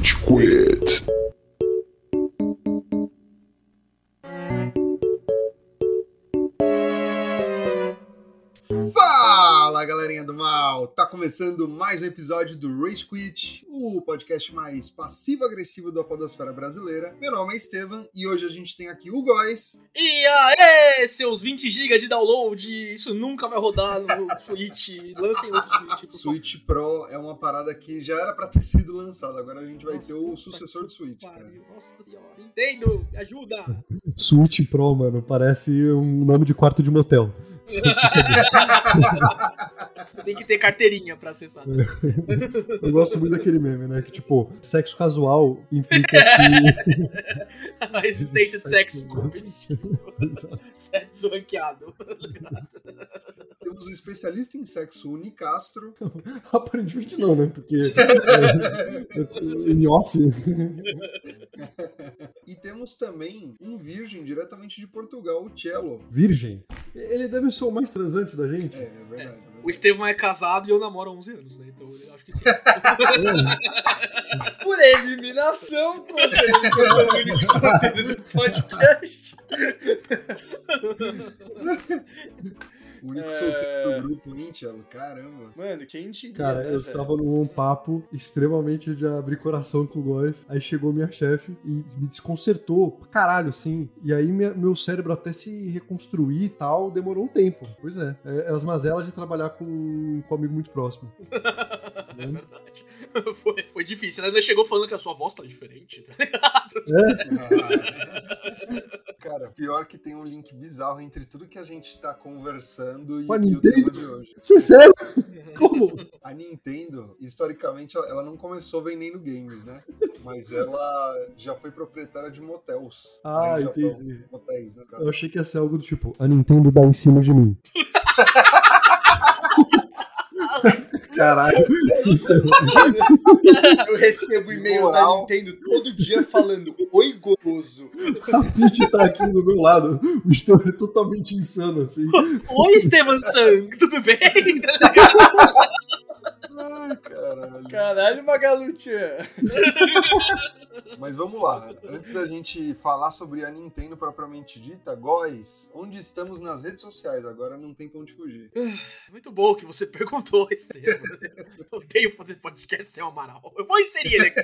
Rage Quit. Mal! Tá começando mais um episódio do Rage Quit, o podcast mais passivo-agressivo da podosfera brasileira. Meu nome é Estevam e hoje a gente tem aqui o Góis. E aê, seus 20 GB de download, isso nunca vai rodar no Switch. Lancem outro Switch. Switch Pro é uma parada que já era pra ter sido lançada, agora a gente vai ter o sucessor do Switch, cara. Pariu, Nossa senhora. Nintendo, me ajuda! Switch Pro, mano, parece um nome de quarto de motel. Você tem que ter carteirinha pra acessar. Eu gosto muito daquele meme, né? Que tipo, sexo casual implica que. A existência de sexo Sexo. competitivo. Sexo ranqueado. Temos um especialista em sexo Unicastro. Aparentemente não, né? Porque. é, em off. E temos também um virgem diretamente de Portugal, o Cello. Virgem. Ele deve ser o mais transante da gente. É, é verdade. é O Estevão é casado e eu namoro há 11 anos, né? Então eu acho que sim. Por eliminação, que eu sou o único solteiro do podcast. O único É. solteiro do grupo, hein, Cello? Caramba. Mano, quem diria, Cara, né, eu estava num papo extremamente de abrir coração com o Góis. Aí chegou minha chefe e me desconcertou pra caralho, assim. E aí minha- meu cérebro até se reconstruir e tal, demorou um tempo. Pois é. É, é as mazelas de trabalhar com, com um amigo muito próximo. É verdade. Foi, foi difícil. Ela ainda chegou falando que a sua voz tá diferente, tá ligado? Cara, pior que tem um link bizarro entre tudo que a gente tá conversando e, a e o Nintendo? tema de hoje. É sério? Como? A Nintendo, historicamente, ela- não começou vendendo games, né? Mas ela já foi proprietária de motels. Ah, Lá no Japão. entendi. Motéis, né, cara? Eu achei que ia ser algo do tipo, a Nintendo dá em cima de mim. Caralho. Eu recebo e-mail da Nintendo todo dia falando Oi, gozo. A Peach tá aqui do meu lado. O Estevão é totalmente insano, assim. Oi, Estevan Sang, tudo bem? Ai, caralho. Caralho, Magalutia. Mas vamos lá. Antes da gente falar sobre a Nintendo propriamente dita, Góis, onde estamos nas redes sociais? Agora não tem pra onde fugir. Muito bom que você perguntou, Estevam. Eu odeio fazer podcast sem o Amaral. Eu vou inserir ele aqui.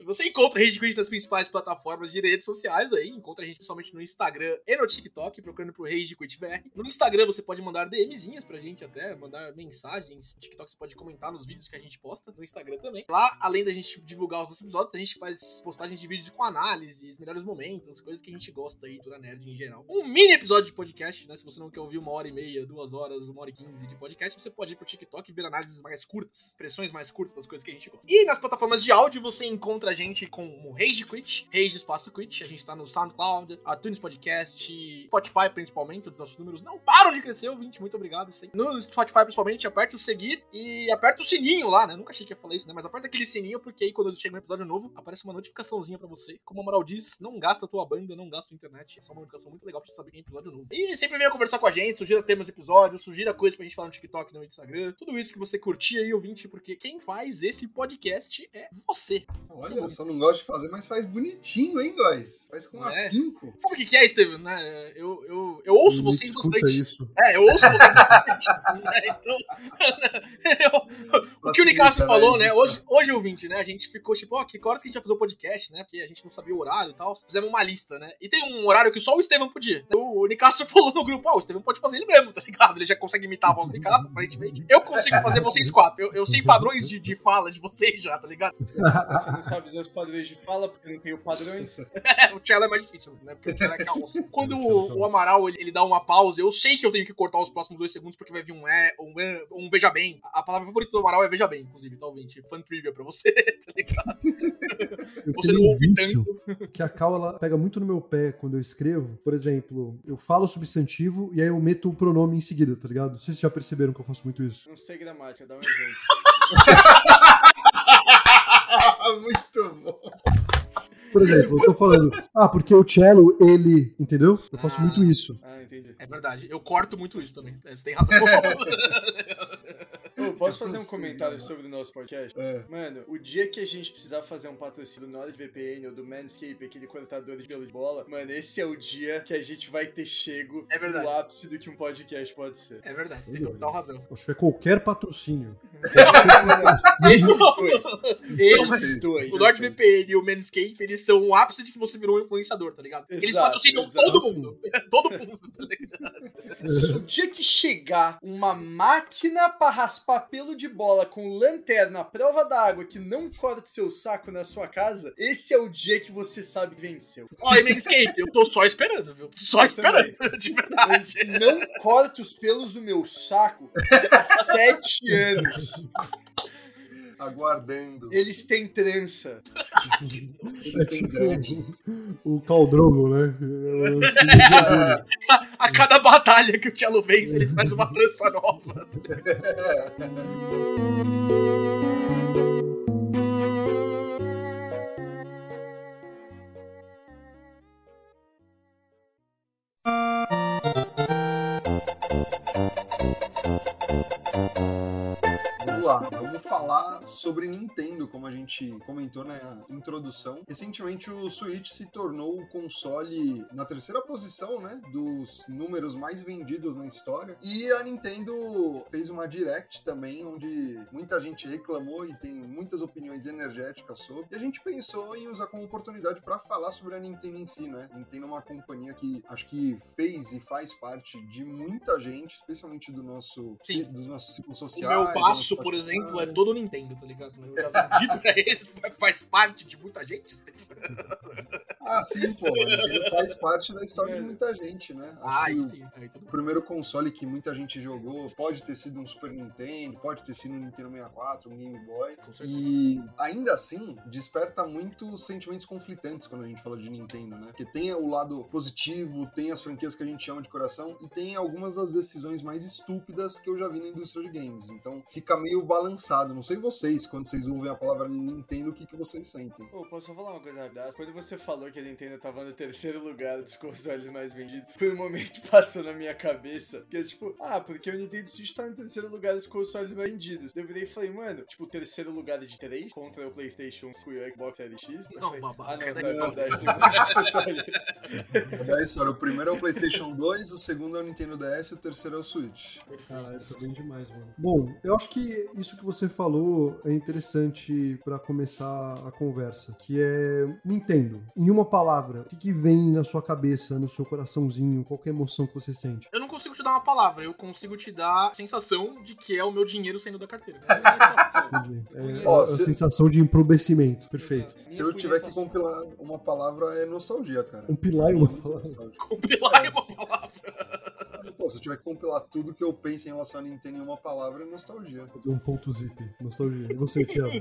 Você encontra a Rede Quit nas principais plataformas de redes sociais aí. Encontra a gente principalmente no Instagram e no TikTok, procurando por Rage Quit BR. No Instagram você pode mandar DMzinhas pra gente até, mandar mensagens. TikTok você pode comentar nos vídeos que a gente posta. No Instagram também. Lá, além da gente divulgar os nossos episódios, a gente faz postagens de vídeos com análises, melhores momentos, coisas que a gente gosta aí, toda nerd em geral. Um mini episódio de podcast, né? Se você não quer ouvir uma hora e meia, duas horas, uma hora e quinze de podcast, você pode ir pro TikTok e ver análises mais curtas, expressões mais curtas das coisas que a gente gosta. E nas plataformas de áudio você encontra a gente com o Rage Quit, Rage Espaço Quit. A gente tá no SoundCloud, iTunes Podcast, Spotify principalmente, os nossos números não param de crescer, ouvinte, muito obrigado. No Spotify principalmente, aperta o seguir e aperta o sininho lá, né? Nunca achei que ia falar isso, né? Mas aperta aquele sininho porque aí quando chega um episódio novo, aparece uma notificaçãozinha pra você. Como a moral diz, não gasta a tua banda, não gasta a internet. É só uma notificação muito legal pra você saber que tem episódio novo. E sempre venha conversar com a gente, sugira temas do episódio, sugira coisas pra gente falar no TikTok, no Instagram. Tudo isso que você curtir aí, ouvinte, porque quem faz esse podcast é você. Olha, só não gosto de fazer, mas faz bonitinho, hein, Góis? Faz com É. afinco. Sabe o que que é, Steven? Né? Eu, eu, eu ouço Me vocês bastante. isso. É, eu ouço vocês bastante. né? Então, eu- o que o Nicastro Facilita, falou, né? Hoje, hoje, ouvinte, né? A gente ficou tipo, ó, que horas que a gente vai fazer o podcast, né? Porque a gente não sabia o horário e tal. Fizemos uma lista, né? E tem um horário que só o Estevam podia. O Nicastro falou no grupo, ó, o Estevam pode fazer ele mesmo, tá ligado? Ele já consegue imitar a voz do Nicastro, aparentemente. Eu consigo fazer vocês quatro. Eu, eu sei padrões de, de fala de vocês já, tá ligado? Você não sabe os padrões de fala porque eu não tenho padrões. É, o cello é mais difícil, né? Porque o cello é caos. Quando o, o Amaral ele, ele dá uma pausa, eu sei que eu tenho que cortar os próximos dois segundos porque vai vir um é, um, é, um veja bem. A palavra favorita do Amaral é veja bem, inclusive, tá, ouvinte? Fã trivia pra você, tá ligado? Eu Você tenho não um vício que a Cal ela pega muito no meu pé quando eu escrevo. Por exemplo, eu falo o substantivo e aí eu meto o pronome em seguida, tá ligado? Não sei se vocês já perceberam que eu faço muito isso. Não sei gramática, dá um exemplo. Muito bom. Por exemplo, eu tô falando, ah, porque o cello, ele, entendeu? Eu faço Ah. muito isso. Ah, entendi. É verdade, eu corto muito isso também. Você tem razão. Ô, posso fazer um comentário mano. sobre o nosso podcast? É. Mano, o dia que a gente precisar fazer um patrocínio do NordVPN ou do Manscape, aquele cortador de pelo de bola, mano, esse é o dia que a gente vai ter chego É verdade. no ápice do que um podcast pode ser. É verdade, você tem total razão. Acho que é qualquer patrocínio. Esses dois. Esses dois. O NordVPN e o Manscape, eles são o ápice de que você virou um influenciador, tá ligado? Eles Exato, patrocinam exato. todo mundo. todo mundo, tá ligado? O dia que chegar uma máquina pra raspar pelo de bola com lanterna à prova d'água que não corta seu saco na sua casa, esse é o dia que você sabe que venceu. Ó, e Manscape, eu tô só esperando, viu? Só Eu esperando, de verdade. Eu não corto os pelos do meu saco há sete anos. Aguardando. Eles têm trança. Eles têm dreads. O Caldrogo, né? A cada batalha que o Cello vence, ele faz uma trança nova. Falar sobre Nintendo, como a gente comentou na introdução. Recentemente o Switch se tornou o console na terceira posição, né, dos números mais vendidos na história. E a Nintendo fez uma direct também, onde muita gente reclamou e tem muitas opiniões energéticas sobre. E a gente pensou em usar como oportunidade para falar sobre a Nintendo em si, né? Nintendo é uma companhia que acho que fez e faz parte de muita gente, especialmente do nosso, Sim. dos nossos ciclos O sociais. meu passo, por exemplo, é todo Nintendo, tá ligado? Eu já vendi pra eles, faz parte de muita gente. Ah, sim, pô. Nintendo faz parte da história de muita gente, né? Acho Ah, que aí o sim, aí tudo O primeiro console que muita gente jogou pode ter sido um Super Nintendo, pode ter sido um Nintendo 64, um Game Boy. Com certeza. E ainda assim, desperta muitos sentimentos conflitantes quando a gente fala de Nintendo, né? Porque tem o lado positivo, tem as franquias que a gente chama de coração e tem algumas das decisões mais estúpidas que eu já vi na indústria de games. Então fica meio balançado. Não sei vocês, quando vocês ouvem a palavra Nintendo, o que, que vocês sentem. Pô, posso só falar uma coisa rápida? Quando você falou que a Nintendo tava no terceiro lugar dos consoles mais vendidos, por um momento passou na minha cabeça que é tipo, ah, porque o Nintendo Switch tá no terceiro lugar dos consoles mais vendidos. Eu virei e falei, mano, tipo, o terceiro lugar de três contra o PlayStation 5 e o Xbox Series X. Não, falei, babaca, Ah, não, tem um monte de console. Da história, o primeiro é o PlayStation 2, o segundo é o Nintendo DS e o terceiro é o Switch. Caralho, tá bem demais, mano. Bom, eu acho que isso que você falou é interessante pra começar a conversa, que é Nintendo. Em uma palavra, o que, que vem na sua cabeça, no seu coraçãozinho, qualquer emoção que você sente? Eu não consigo te dar uma palavra, eu consigo te dar a sensação de que é o meu dinheiro saindo da carteira. Entendi. É Ó, a, a se- sensação de emprobecimento. Perfeito. Se eu tiver que compilar uma palavra, é nostalgia, cara. Compilar em uma Muito palavra. Compilar é uma palavra. Pô, se eu tiver que compilar tudo que eu penso em relação a Nintendo em uma palavra, é nostalgia. Um ponto zip. Nostalgia. E você, Thiago?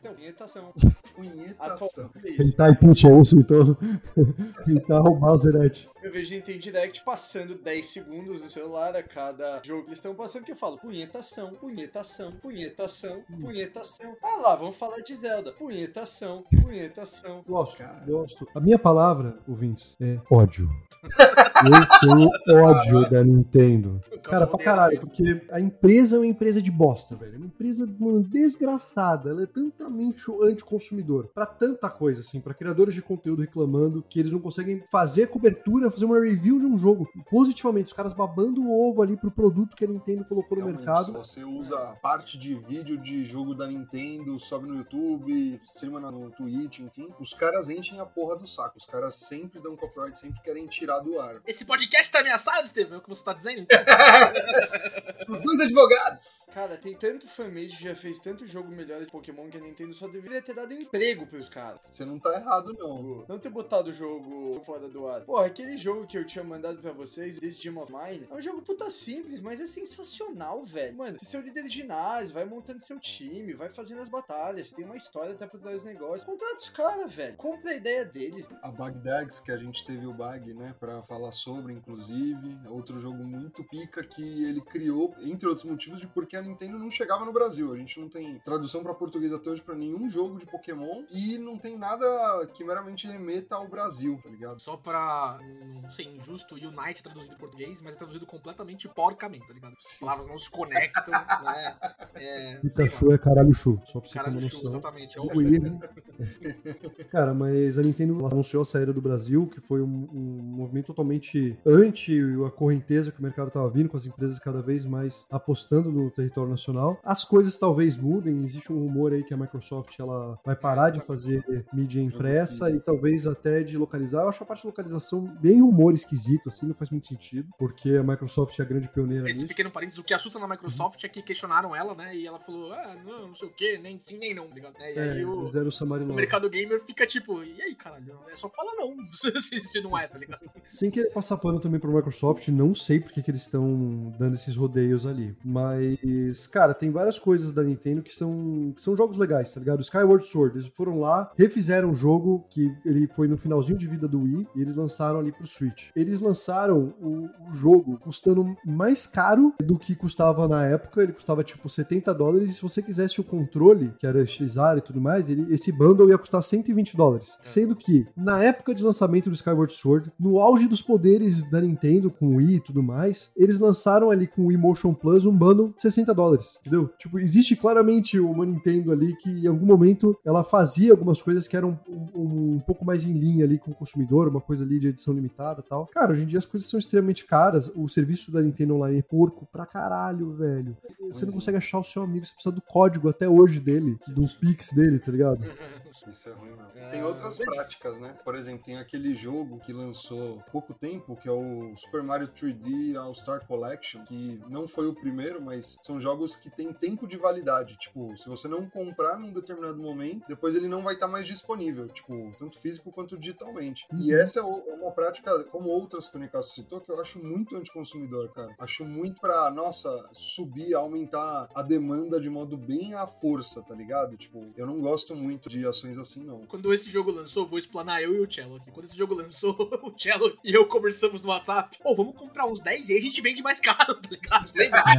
Punhetação. Isso. Hentai Pitch, é isso, então? Hentai o Bowserete. Eu vejo Nintendo Direct passando 10 segundos no celular a cada jogo que eles estão passando, que eu falo punhetação, punhetação, punhetação, punhetação. Ah lá, vamos falar de Zelda. Punhetação, punhetação. Gosto, Cara. gosto. A minha palavra, ouvintes, é ódio. Eu tenho ódio da Nintendo. Cara, pra caralho, porque a empresa é uma empresa de bosta, velho. É uma empresa, mano, desgraçada. Ela é tantamente anticonsumidor. Pra tanta coisa, assim, pra criadores de conteúdo reclamando que eles não conseguem fazer cobertura, fazer uma review de um jogo positivamente. Os caras babando o ovo ali pro produto que a Nintendo colocou no Realmente, mercado. se você usa parte de vídeo de jogo da Nintendo, sobe no YouTube, streama no Twitch, enfim, os caras enchem a porra do saco. Os caras sempre dão copyright, sempre querem tirar do ar. Esse podcast tá ameaçado, Estevam? Você tá dizendo? Os dois advogados! Cara, tem tanto fanmade que já fez tanto jogo melhor de Pokémon que a Nintendo só deveria ter dado emprego pros caras. Você não tá errado, não. Tipo, Não ter botado o jogo fora do ar. Porra, aquele jogo que eu tinha mandado pra vocês, This Gem of Mine, é um jogo puta simples, mas é sensacional, velho. Mano, você é o líder de ginásio, vai montando seu time, vai fazendo as batalhas, tem uma história até por trás dos negócios. Contrata os caras, velho. Compra a ideia deles. A Bagdags, que a gente teve o Bag, né, pra falar sobre, inclusive, outro jogo muito pica que ele criou, entre outros motivos, de porque a Nintendo não chegava no Brasil. A gente não tem tradução pra português até hoje pra nenhum jogo de Pokémon e não tem nada que meramente remeta ao Brasil, tá ligado? Só pra não ser injusto, Unite traduzido em português, mas é traduzido completamente porcamente, tá ligado? As palavras não se conectam, né? É, sei. Pikachu é caralho chu, só pra você ter Caralho, uma chu, noção. exatamente. É horrível. Wii- Cara, mas a Nintendo anunciou a saída do Brasil, que foi um, um movimento totalmente anti a correnteza que o mercado estava vindo, com as empresas cada vez mais apostando no território nacional. As coisas talvez mudem, existe um rumor aí que a Microsoft ela vai parar de fazer mídia impressa e talvez até de localizar. Eu acho a parte de localização bem rumor esquisito, assim, não faz muito sentido, porque a Microsoft é a grande pioneira Esse nisso. pequeno parênteses, o que assusta na Microsoft é que questionaram ela, né? E ela falou, ah, não, não sei o que, nem sim, nem não, tá ligado? E É, aí o, o mercado gamer fica tipo, e aí, caralho? É só falar não, se, se não é, tá ligado? Sem querer passar pano também pro Microsoft, não sei porque que eles estão dando esses rodeios ali. Mas, cara, tem várias coisas da Nintendo que são, que são jogos legais, tá ligado? Skyward Sword, eles foram lá, refizeram o jogo que ele foi no finalzinho de vida do Wii e eles lançaram ali pro Switch. Eles lançaram o, o jogo custando mais caro do que custava na época, ele custava tipo 70 dólares e se você quisesse o controle, que era estilizado e tudo mais, ele, esse bundle ia custar 120 dólares. Sendo que, na época de lançamento do Skyward Sword, no auge dos poderes da Nintendo com o Wii tudo mais, eles lançaram ali com o Wii Motion Plus um bundle de 60 dólares, entendeu? Tipo, existe claramente uma Nintendo ali que em algum momento ela fazia algumas coisas que eram um, um- um pouco mais em linha ali com o consumidor, uma coisa ali de edição limitada e tal. Cara, hoje em dia as coisas são extremamente caras, o serviço da Nintendo Online é porco pra caralho, velho. Você não é. consegue achar o seu amigo, você precisa do código até hoje dele, do Pix dele, tá ligado? Isso é ruim, não. É, Tem outras práticas, né? Por exemplo, tem aquele jogo que lançou há pouco tempo, que é o Super Mario 3D All-Star Collection, que não foi o primeiro, mas são jogos que têm tempo de validade. Tipo, se você não comprar num determinado momento, depois ele não vai estar mais disponível, tipo, tanto físico quanto digitalmente. E Uhum. essa é é uma prática, como outras que o Nicasso citou, que eu acho muito anticonsumidor, cara. Acho muito pra, nossa, subir, aumentar a demanda de modo bem à força, tá ligado? Tipo, eu não gosto muito de ações assim, não. Quando esse jogo lançou, vou explanar eu e o Cello aqui. Quando esse jogo lançou, o Cello e eu conversamos no WhatsApp. Pô, vamos comprar uns 10 e aí a gente vende mais caro, tá ligado? Lembra?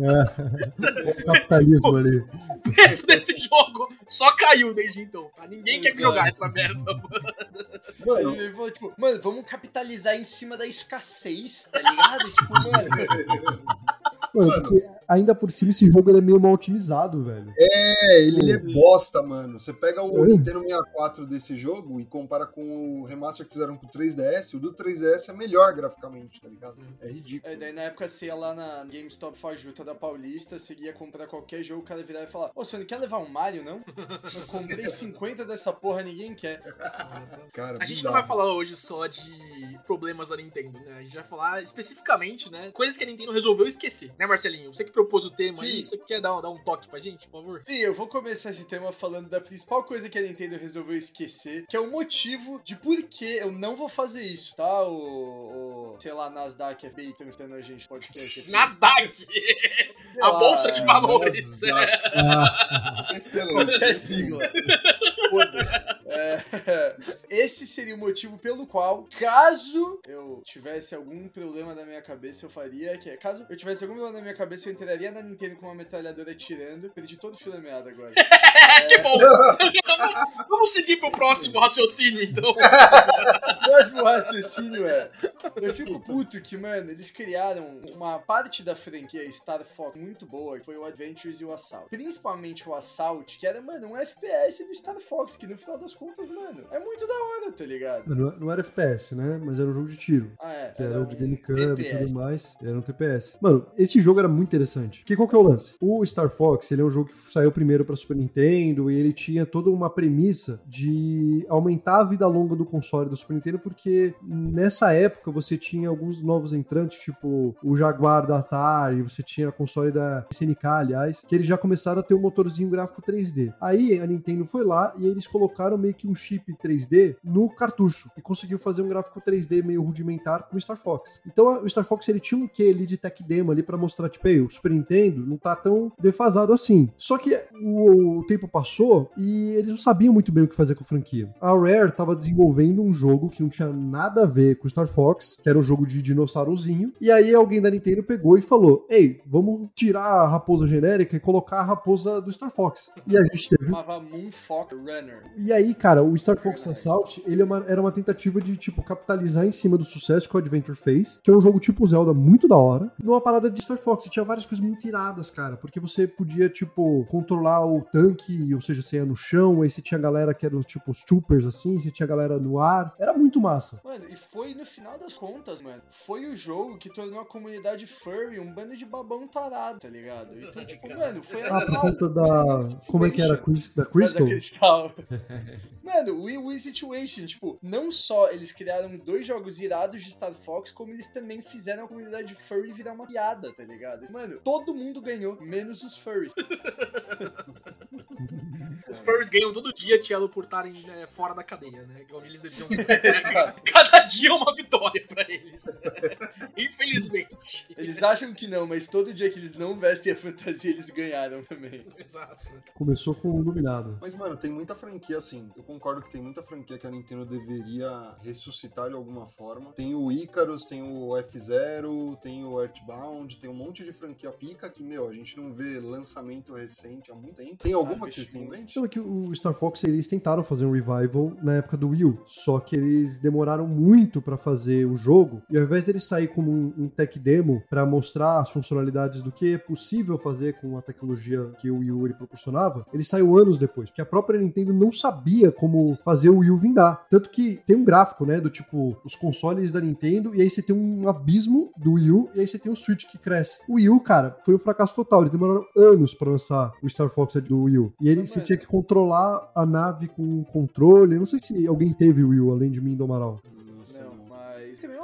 É, o capitalismo ali. O preço desse jogo só caiu desde então, tá? Ninguém quer Exato. jogar essa merda. Mano, Ele falou, tipo, mano, vamos capitalizar em cima da escassez, tá ligado? tipo, mano. Mano, porque ainda por cima esse jogo ele é meio mal otimizado, velho. É, ele, ele é bosta, mano. Você pega o Hum. Nintendo 64 desse jogo e compara com o remaster que fizeram com o 3DS, o do 3DS é melhor graficamente, tá ligado? É ridículo. É, daí na época você ia lá na GameStop Fajuta da Paulista, você ia comprar qualquer jogo, o cara virava e falava, ô, você não quer levar um Mario, não? Eu comprei 50 dessa porra, ninguém quer. Cara, A gente não vai falar hoje só de problemas da Nintendo, né? A gente vai falar especificamente, né? Coisas que a Nintendo resolveu esquecer, né, Marcelinho? Você que propôs o tema Sim. aí, você quer dar, dar um toque pra gente, por favor? Sim, eu vou começar esse tema falando da principal coisa que a Nintendo resolveu esquecer, que é o motivo de por que eu não vou fazer isso, tá? O, o sei lá, Nasdaq, FBI estão estando a gente podcast aqui. Nasdaq! A lá, bolsa de valores! Nasdaq. Ah, Excelente. Qualquer sigla. Foda-se. É, esse seria o motivo pelo qual, caso eu tivesse algum problema na minha cabeça, eu faria. Que é, caso eu tivesse algum problema na minha cabeça, eu entraria na Nintendo com uma metralhadora atirando. Perdi todo o fio da meada agora. que bom! Vamos seguir pro próximo raciocínio, então. O próximo raciocínio é. Eu fico puto que, mano, eles criaram uma parte da franquia Star Fox muito boa, que foi o Adventures e o Assault. Principalmente o Assault, que era, mano, um FPS do Star Fox, que no final das contas, mano, é muito da hora, tá ligado? não, não era FPS, né? Mas era um jogo de tiro. Ah, é. Que era o de GameCube e tudo mais. Era um TPS. Mano, esse jogo era muito interessante. Porque qual que é o lance? O Star Fox, ele é um jogo que saiu primeiro pra Super Nintendo e ele tinha toda uma premissa de aumentar a vida longa do console do Super Nintendo, porque nessa época você tinha alguns novos entrantes, tipo o Jaguar da Atari, você tinha a console da SNK, aliás, que eles já começaram a ter um motorzinho gráfico 3D. Aí a Nintendo foi lá e eles colocaram meio que um chip 3D no cartucho e conseguiu fazer um gráfico 3D meio rudimentar com o Star Fox. Então o Star Fox ele tinha um quê ali de tech demo ali pra mostrar tipo, o Super Nintendo não tá tão defasado assim. Só que o, o tempo passou e eles não sabiam muito bem o que fazer com a franquia. A Rare tava desenvolvendo um jogo que não tinha nada a ver com Star Fox, que era um jogo de dinossaurozinho. E aí alguém da Nintendo pegou e falou: Ei, vamos tirar a raposa genérica e colocar a raposa do Star Fox. E a gente teve. Chamava Moonfox Runner. E aí, cara, o Star Fox Assault, ele é uma- era uma tentativa de, tipo, capitalizar em cima do sucesso que o Adventure fez, que é um jogo tipo Zelda muito da hora, numa parada de Star Fox. E tinha várias coisas muito iradas, cara, porque você podia, tipo, controlar o tanque, ou seja, você ia no chão, aí você tinha galera que eram, tipo, os troopers, assim, você tinha galera no ar. Era muito massa. Mano, e foi no final das contas, mano, foi o jogo que tornou a comunidade furry um bando de babão tarado, tá ligado? Então, tipo, mano, foi Ah, por conta da... Como é que era? Da Crystal? Da Crystal. Mano, o Win-Win Situation, tipo, não só eles criaram dois jogos irados de Star Fox, como eles também fizeram a comunidade furry virar uma piada, tá ligado? Mano, todo mundo ganhou, menos os furries. Os furries ganham todo dia, Tielo, por estarem né, fora da cadeia, né? É onde eles deviam. Cada dia é uma vitória pra eles. Infelizmente. Eles acham que não, mas todo dia que eles não vestem a fantasia, eles ganharam também. Exato. Começou com o Iluminado. Mas, mano, tem muita franquia assim. Eu concordo que tem muita franquia que a Nintendo deveria ressuscitar de alguma forma. Tem o Icarus, tem o F-Zero, tem o Earthbound, tem um monte de franquia pica que, meu, a gente não vê lançamento recente há muito tempo. Tem alguma Ah, que vocês têm em mente? Então é que o Star Fox eles tentaram fazer um revival na época do Wii U, só que eles demoraram muito pra fazer o jogo e ao invés deles sair como um, um tech demo pra mostrar as funcionalidades do que é possível fazer com a tecnologia que o Wii U ele proporcionava, ele saiu anos depois, porque a própria Nintendo não sabia como fazer o Wii U vingar. Tanto que tem um gráfico, né, do tipo os consoles da Nintendo e aí você tem um abismo do Wii U e aí você tem o Switch que cresce. O Wii U, cara, foi um fracasso total. Eles demoraram anos pra lançar o Star Fox do Wii U. E ele você tinha que controlar a nave com um controle. Eu não sei se alguém teve o Wii U além de mim do Amaral. Nossa,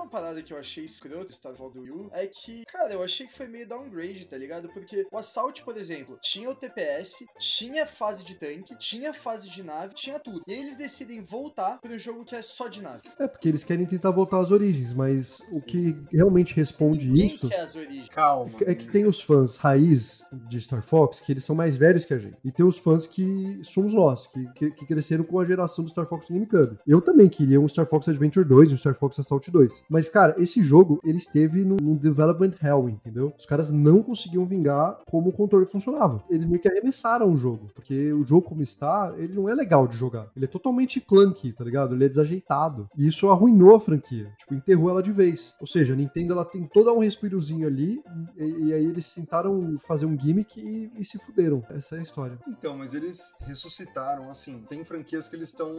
parada que eu achei escroto do Star Fox do Wii U é que, cara, eu achei que foi meio downgrade, tá ligado? Porque o Assault, por exemplo, tinha o TPS, tinha fase de tanque, tinha fase de nave, tinha tudo. E aí eles decidem voltar para um jogo que é só de nave. É, porque eles querem tentar voltar às origens, mas o Sim. que realmente responde Ninguém isso quer as origens. Calma. é que tem os fãs raiz de Star Fox, que eles são mais velhos que a gente. E tem os fãs que somos nós, que, que, que cresceram com a geração do Star Fox no GameCube. Eu também queria um Star Fox Adventure 2 e um Star Fox Assault 2. Mas, cara, esse jogo, ele esteve num, num development hell, entendeu? Os caras não conseguiam vingar como o controle funcionava. Eles meio que arremessaram o jogo, porque o jogo como está, ele não é legal de jogar. Ele é totalmente clunky, tá ligado? Ele é desajeitado. E isso arruinou a franquia. Tipo, enterrou ela de vez. Ou seja, a Nintendo, ela tem todo um respirozinho ali, e, e aí eles tentaram fazer um gimmick e, e se fuderam. Essa é a história. Então, mas eles ressuscitaram, assim, tem franquias que eles estão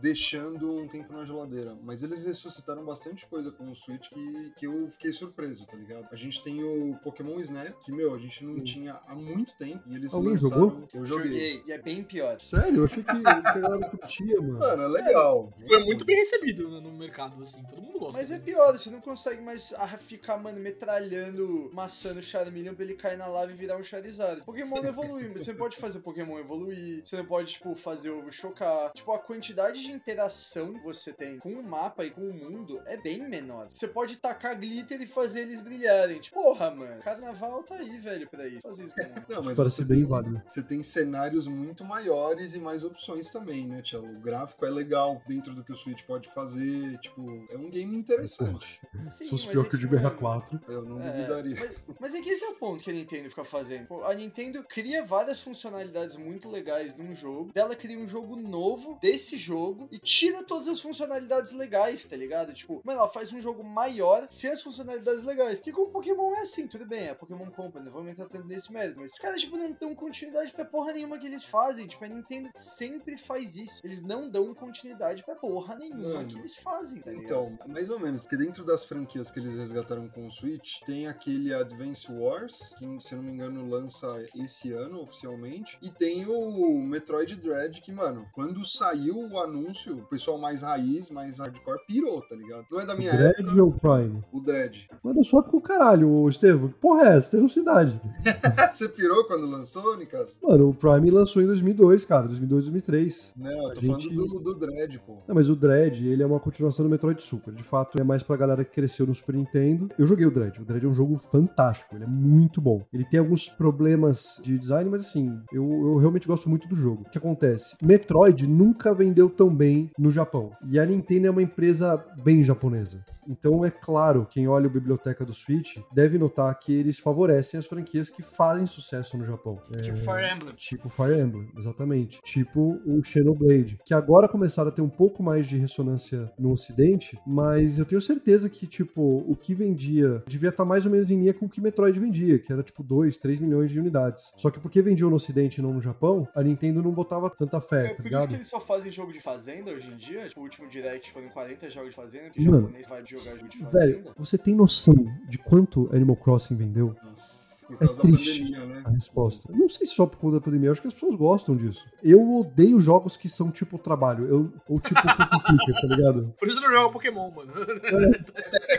deixando um tempo na geladeira, mas eles ressuscitaram bastante coisa com o Switch que, que eu fiquei surpreso, tá ligado? A gente tem o Pokémon Snap, que, meu, a gente não Sim. tinha há muito tempo, e eles Alguém lançaram... jogou? Eu joguei. E é bem pior. Sério? Eu achei que, que a galera curtia, mano. Mano, é legal. Foi muito bem recebido no no mercado, assim. Todo mundo gosta. Mas é né? pior, você não consegue mais ah, ficar, mano, metralhando maçã no Charmeleon pra ele cair na lava e virar um Charizard. Pokémon não evolui, você não pode fazer Pokémon evoluir, você não pode, tipo, fazer ovo chocar. Tipo, a quantidade de interação que você tem com o mapa e com o mundo é bem menor. Você pode tacar glitter e fazer eles brilharem. Tipo, porra, mano, carnaval tá aí, velho, pra isso. Fazer isso. Não, mas Parece bem tem, válido. você tem cenários muito maiores e mais opções também, né, Tchelo? O gráfico é legal dentro do que o Switch pode fazer, tipo, é um game interessante. Sim, Se fosse pior é que o de mano, 64. Eu não É, duvidaria. Mas, mas é que esse é o ponto que a Nintendo fica fazendo. Pô, A Nintendo cria várias funcionalidades muito legais num jogo, dela cria um jogo novo desse jogo e tira todas as funcionalidades legais, tá ligado? Tipo, mano, ela faz um jogo maior sem as funcionalidades legais. Que com o Pokémon é assim, tudo bem, é Pokémon Company, não vamos entrar tanto nesse mérito, mas os caras, tipo, não dão continuidade pra porra nenhuma que eles fazem. Tipo, a Nintendo sempre faz isso. Eles não dão continuidade pra porra nenhuma Mano, que eles fazem, tá ligado? Então, mais ou menos, porque dentro das franquias que eles resgataram com o Switch, tem aquele Advance Wars, que se eu não me engano lança esse ano oficialmente, e tem o Metroid Dread, que, mano, quando saiu o anúncio, o pessoal mais raiz, mais hardcore, pirou, tá ligado? Não é da minha Dread? Dread ou Prime? O Dread. Manda só com o caralho, ô Estevam. Que porra é essa? Tem cidade. Você pirou quando lançou, Nicas? Mano, o Prime lançou em 2002, cara. 2002, 2003. Não, eu tô gente- falando do, do Dread, pô. Não, mas o Dread, ele é uma continuação do Metroid Super. De fato, é mais pra galera que cresceu no Super Nintendo. Eu joguei o Dread. O Dread é um jogo fantástico. Ele é muito bom. Ele tem alguns problemas de design, mas assim, eu, eu realmente gosto muito do jogo. O que acontece? Metroid nunca vendeu tão bem no Japão. E a Nintendo é uma empresa bem japonesa. Então, é claro, quem olha a biblioteca do Switch deve notar que eles favorecem as franquias que fazem sucesso no Japão. É, Tipo Fire Emblem. Tipo Fire Emblem, exatamente. Tipo o Xenoblade, que agora começaram a ter um pouco mais de ressonância no ocidente, mas eu tenho certeza que, tipo, o que vendia devia estar mais ou menos em linha com o que Metroid vendia, que era tipo 2, 3 milhões de unidades. Só que porque vendia no ocidente e não no Japão, a Nintendo não botava tanta fé, É tá por isso ligado? que eles só fazem jogo de fazenda hoje em dia. Tipo, o último Direct foram 40 jogos de fazenda, que o japonês vai jogar jogo de fazenda. Velho, você tem noção de quanto Animal Crossing vendeu? Nossa, por É causa da triste. pandemia, né? A resposta. Não sei se só por conta da pandemia, acho que as pessoas gostam disso. Eu odeio jogos que são tipo trabalho, eu, ou tipo cookie tá ligado? Por isso eu não jogo Pokémon, mano.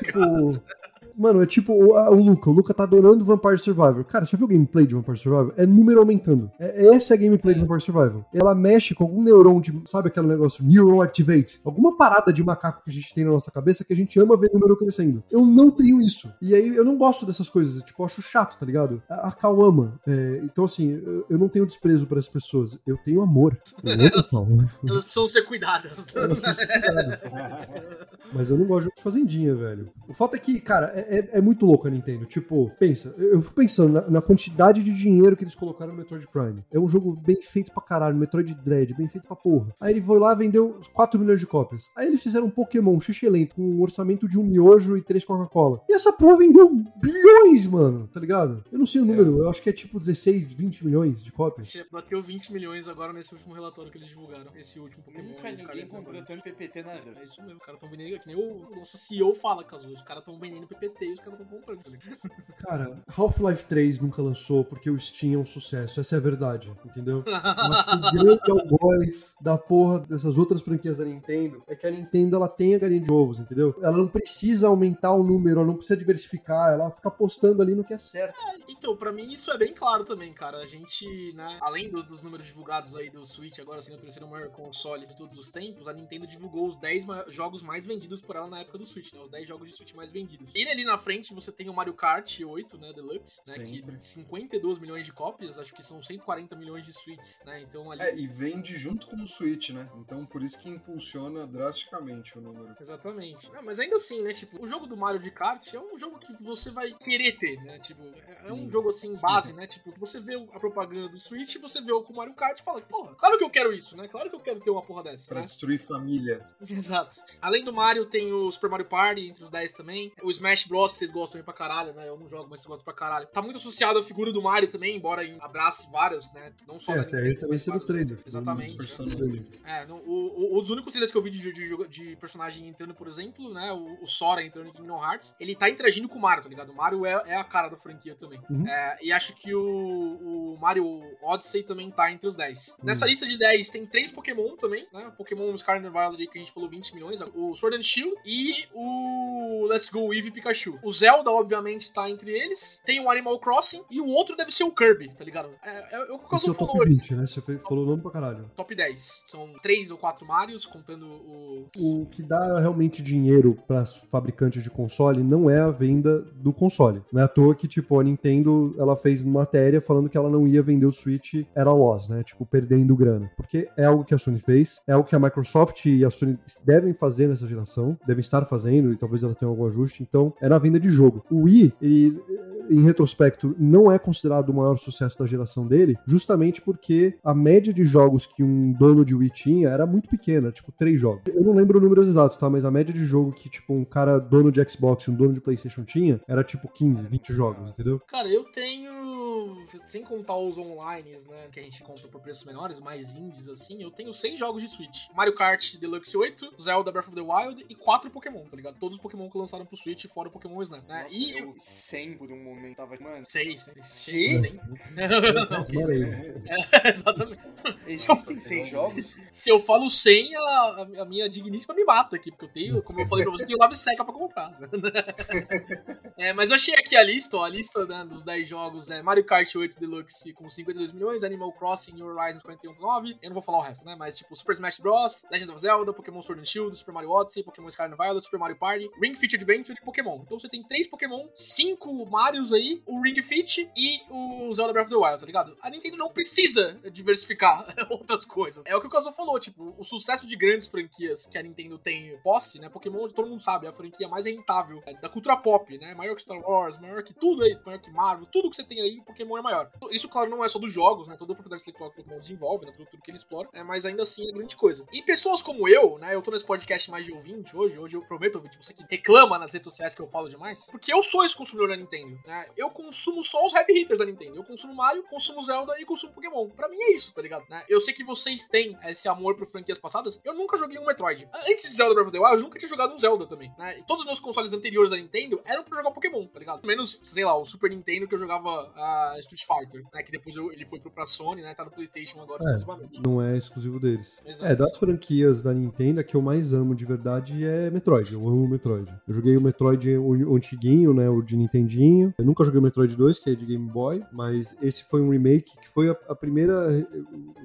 Tipo, Mano, é tipo o, a- o Luca. O Luca tá adorando Vampire Survivor. Cara, você já viu o gameplay de Vampire Survivor? É número aumentando. É, essa é a gameplay de Vampire Survivor. Ela mexe com algum neurônio de. Sabe aquele negócio? Neuron Activate. Alguma parada de macaco que a gente tem na nossa cabeça que a gente ama ver número crescendo. Eu não tenho isso. E aí eu não gosto dessas coisas. Tipo, eu acho chato, tá ligado? A, a Cal ama. É, então, assim, eu, eu não tenho desprezo para as pessoas. Eu tenho amor. Eu amo. Elas precisam ser cuidadas. Elas precisam ser cuidadas. Mas eu não gosto de fazendinha, velho. O fato é que, cara, é, é- é muito louco a Nintendo. Tipo, pensa, eu, fico pensando na, na quantidade de dinheiro que eles colocaram no Metroid Prime. É um jogo bem feito pra caralho, Metroid Dread, bem feito pra porra. Aí ele foi lá e vendeu 4 milhões de cópias. Aí eles fizeram um Pokémon xixelento com um orçamento de um miojo e três Coca-Cola. E essa porra vendeu bilhões, mano, tá ligado? Eu não sei o número, eu acho que é tipo 16, 20 milhões de cópias. Bateu 20 milhões agora nesse último relatório que eles divulgaram. Esse último Pokémon. Nunca cara ninguém é comprou tanto PPT na vida. É isso mesmo, os caras tão vendendo, que nem o nosso CEO fala, Caso, os caras tão vendendo PPT e os caras tão comprando, tá ligado? Cara, Half-Life 3 nunca lançou porque o Steam é um sucesso, essa é a verdade, entendeu? Eu acho que o grande algoz da porra dessas outras franquias da Nintendo é que a Nintendo ela tem a galinha de ovos, entendeu? Ela não precisa aumentar o número, ela não precisa diversificar, ela fica apostando ali no que é certo. Então, pra mim isso é bem claro também, cara. A gente, né, além do- dos números divulgados aí do Switch, agora sendo o terceiro maior console de todos os tempos, a Nintendo divulgou os 10 ma- jogos mais vendidos por ela na época do Switch, né? Os 10 jogos de Switch mais vendidos. E ali na frente você tem o Mario Kart 8, né, Deluxe, né, que Sempre. 52 milhões de cópias, acho que são 140 milhões de Switches, né? Então ali É, e vende junto com o Switch, né? Então por isso que impulsiona drasticamente o número. Exatamente. Não, mas ainda assim, né? Tipo, o jogo do Mario de kart é um jogo que você vai querer ter, né? Tipo, é, é um jogo assim, base, né? Tipo, que você vê a propaganda do Switch, você vê o com o Mario Kart e fala, porra, claro que eu quero isso, né? Claro que eu quero ter uma porra dessa, Pra né? destruir famílias. Exato. Além do Mario, tem o Super Mario Party entre os 10 também. O Smash Bros, que vocês gostam aí pra caralho, né? Eu não jogo, mas vocês gostam pra caralho. Tá muito associado à figura do Mario também, embora em- abrace várias, né? Não só É, da até aí também sendo trailer. Exatamente. Personagem. É, não, o, o- os únicos trailers que eu vi de, de, de, personagem entrando, por exemplo, né? O, o Sora entrando em Kingdom Hearts, ele tá interagindo com o Mario, tá ligado? O Mario é, é a cara da franquia também. Uhum. É, e acho que o, o Mario Odyssey também tá entre os 10. Uhum. Nessa lista de 10 tem três Pokémon também, né? O Pokémon Scarlet and Violet que a gente falou 20 milhões, o Sword and Shield e o Let's Go Eevee Pikachu. O Zelda, obviamente, tá entre eles. Tem o Animal Crossing e o outro deve ser o Kirby, tá ligado? É, é, é o que o Esse é o falou top hoje. 20, né? Você falou o nome pra caralho. Top 10. São três ou quatro Marios, contando o. O que dá realmente dinheiro para as fabricantes de console não é a venda do console. Não é à toa que, tipo, a Nintendo, ela fez matéria falando que ela não ia vender o Switch, era loss, né? Tipo, perdendo grana. Porque é algo que a Sony fez, é algo que a Microsoft e a Sony devem fazer nessa geração, devem estar fazendo, e talvez ela tenha algum ajuste, então é na venda de jogo. O Wii, ele em retrospecto, não é considerado o maior sucesso da geração dele, justamente porque a média de jogos que um dono de Wii tinha era muito pequena, tipo, três jogos. Eu não lembro números exatos, tá? Mas a média de jogo que, tipo, um cara dono de Xbox e um dono de PlayStation tinha era, tipo, 15, 20 jogos, entendeu? Cara, eu tenho. Sem contar os online, né? Que a gente compra por preços menores, mais indies assim, eu tenho seis jogos de Switch: Mario Kart Deluxe 8, Zelda Breath of the Wild e quatro Pokémon, tá ligado? Todos os Pokémon que lançaram pro Switch, fora o Pokémon Snap, né? Nossa, e. eu 100 por um momento tava, mano, Seis, seis. Sim. É, exatamente. Existem seis jogos? Se eu falo 100, a, a minha digníssima me mata aqui, porque eu tenho, como eu falei pra você, eu tenho lave seca pra comprar. é, mas eu achei aqui a lista, ó, a lista né, dos 10 jogos é Mario Kart 8 Deluxe com 52 milhões, Animal Crossing New Horizons 41.9, eu não vou falar o resto, né, mas tipo Super Smash Bros, Legend of Zelda, Pokémon Sword and Shield, Super Mario Odyssey, Pokémon Scarlet and Violet, Super Mario Party, Ring Fit Adventure e Pokémon. Então você tem três Pokémon, cinco Marios aí, o Ring Fit e o Zelda Breath of the Wild, tá ligado? A Nintendo não precisa diversificar outras coisas. É o que o Kazu falou, tipo, o sucesso de grandes franquias que a Nintendo tem posse, né? Pokémon, todo mundo sabe, é a franquia mais rentável é, da cultura pop, né? Maior que Star Wars, maior que tudo aí, maior que Marvel, tudo que você tem aí, Pokémon é maior. Isso, claro, não é só dos jogos, né? Toda a propriedade intelectual que o Pokémon desenvolve, né? Tudo, tudo que ele explora, é, mas ainda assim é grande coisa. E pessoas como eu, né? Eu tô nesse podcast mais de ouvinte hoje, hoje eu prometo, ouvinte, você que reclama nas redes sociais que eu falo demais, porque eu sou esse consumidor da Nintendo, né? Eu consumo só os heavy hitters da Nintendo. Eu consumo Mario, consumo Zelda e consumo Pokémon. Pra mim é isso, tá ligado? Né? Eu sei que vocês têm esse amor por franquias passadas. Eu nunca joguei um Metroid. Antes de Zelda Breath of the Wild, eu nunca tinha jogado um Zelda também, né? E todos os meus consoles anteriores da Nintendo eram pra jogar Pokémon, tá ligado? Menos, sei lá, o Super Nintendo que eu jogava uh, Street Fighter, né? Que depois eu, ele foi pro pra Sony, né? Tá no PlayStation agora É, exclusivamente. não é exclusivo deles. Exato. É, das franquias da Nintendo, a que eu mais amo de verdade é Metroid. Eu amo o Metroid. Eu joguei o Metroid o antiguinho, né? O de Nintendinho. Eu nunca joguei o Metroid 2, que é de Game Boy, mas esse foi um remake que foi a, a primeira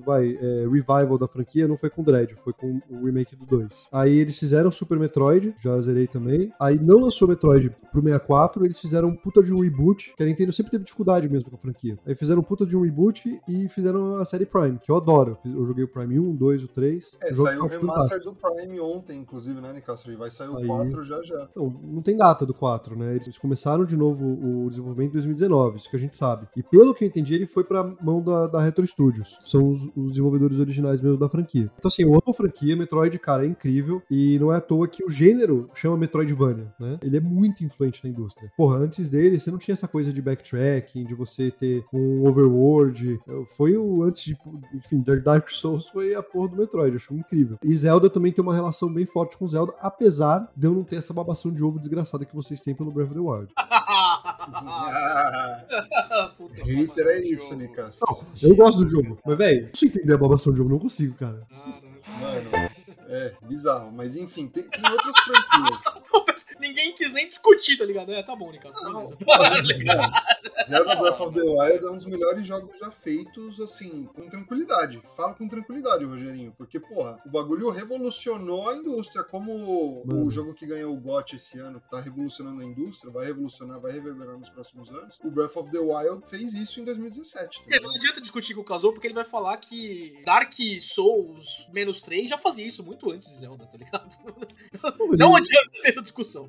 vai, é, revival da franquia, não foi com o Dread, foi com o remake do 2. Aí eles fizeram Super Metroid, já zerei também. Aí não lançou Metroid pro 64, eles fizeram um puta de um reboot, que a Nintendo sempre teve dificuldade mesmo com a franquia. Aí fizeram um puta de um reboot e fizeram a série Prime, que eu adoro. Eu joguei o Prime 1, 2, o 3. É, saiu o remaster do Prime ontem, inclusive, né, Nicastro? E vai sair o Aí. 4 já já. Então, não tem data do 4, né? Eles começaram de novo o desenvolvimento em 2019, isso que a gente sabe. E pelo que eu entendi, ele foi pra mão da, da Retro Studios. São os, os desenvolvedores originais mesmo da franquia. Então, assim, eu amo a franquia, Metroid, cara, é incrível. E não é à toa que o gênero chama Metroidvania, né? Ele é muito influente na indústria. Porra, antes dele, você não tinha essa coisa de backtracking, de você ter um overworld. Foi o antes de. Enfim, Dark Souls foi a porra do Metroid, acho incrível. E Zelda também tem uma relação bem forte com Zelda, apesar de eu não ter essa babação de ovo desgraçada que vocês têm pelo Breath of the Wild. Ah, hater é isso, Nicastro. Eu gosto do jogo, mas, velho, não consigo entender a babação do jogo, não consigo, cara. Mano, é bizarro. Mas enfim, tem, tem outras franquias. Ninguém quis nem discutir, tá ligado? É, tá bom, Nicasso. Não, beleza. Tá Breath of the Wild é um dos melhores jogos já feitos, assim, com tranquilidade. Falo com tranquilidade, Rogerinho, porque, porra, o bagulho revolucionou a indústria. Como Mano. o jogo que ganhou o GOT esse ano tá revolucionando a indústria, vai revolucionar, vai reverberar nos próximos anos. O Breath of the Wild fez isso em 2017. tá É? Não adianta discutir com o Kazuo, porque ele vai falar que Dark Souls menos 3 já fazia isso muito antes de Zelda, tá ligado? Não adianta ter essa discussão.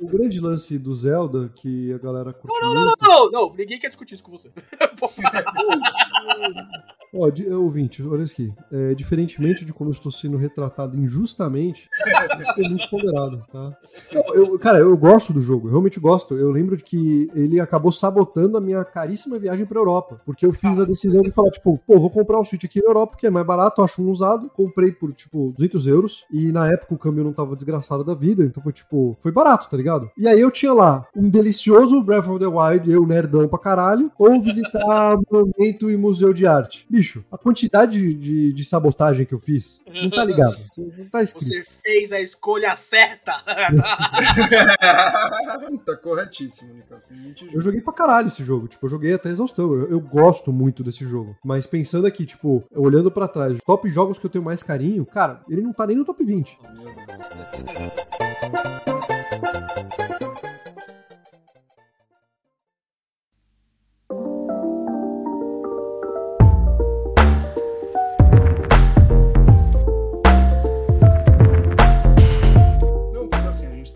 O grande lance do Zelda, que a galera curte Não, não, muito... não, não, ninguém quer discutir isso com você. Ó, é, ouvinte, olha aqui. É, diferentemente de como eu estou sendo retratado injustamente, eu estou muito ponderado, tá? Não, eu- cara, eu gosto do jogo, eu realmente gosto. Eu lembro de que ele acabou sabotando a minha caríssima viagem pra Europa. Porque eu fiz a decisão de falar, tipo, pô, vou comprar o Switch aqui na Europa, porque é mais barato, eu acho um usado. Comprei por, tipo, 200 euros. E na época o câmbio não tava desgraçado da vida, então foi, tipo, foi barato, tá ligado? E aí eu tinha lá um delicioso Breath of the Wild, eu nerdão pra caralho, ou visitar monumento e museu de arte. Bicho, a quantidade de, de- de sabotagem que eu fiz, não tá ligado. Não tá escrito. Você fez a escolha certa. tá corretíssimo, te Eu joguei pra caralho esse jogo, tipo, eu joguei até exaustão. Eu, eu gosto muito desse jogo. Mas pensando aqui, tipo, olhando pra trás, top jogos que eu tenho mais carinho, cara, ele não tá nem no top 20. Oh, meu Deus.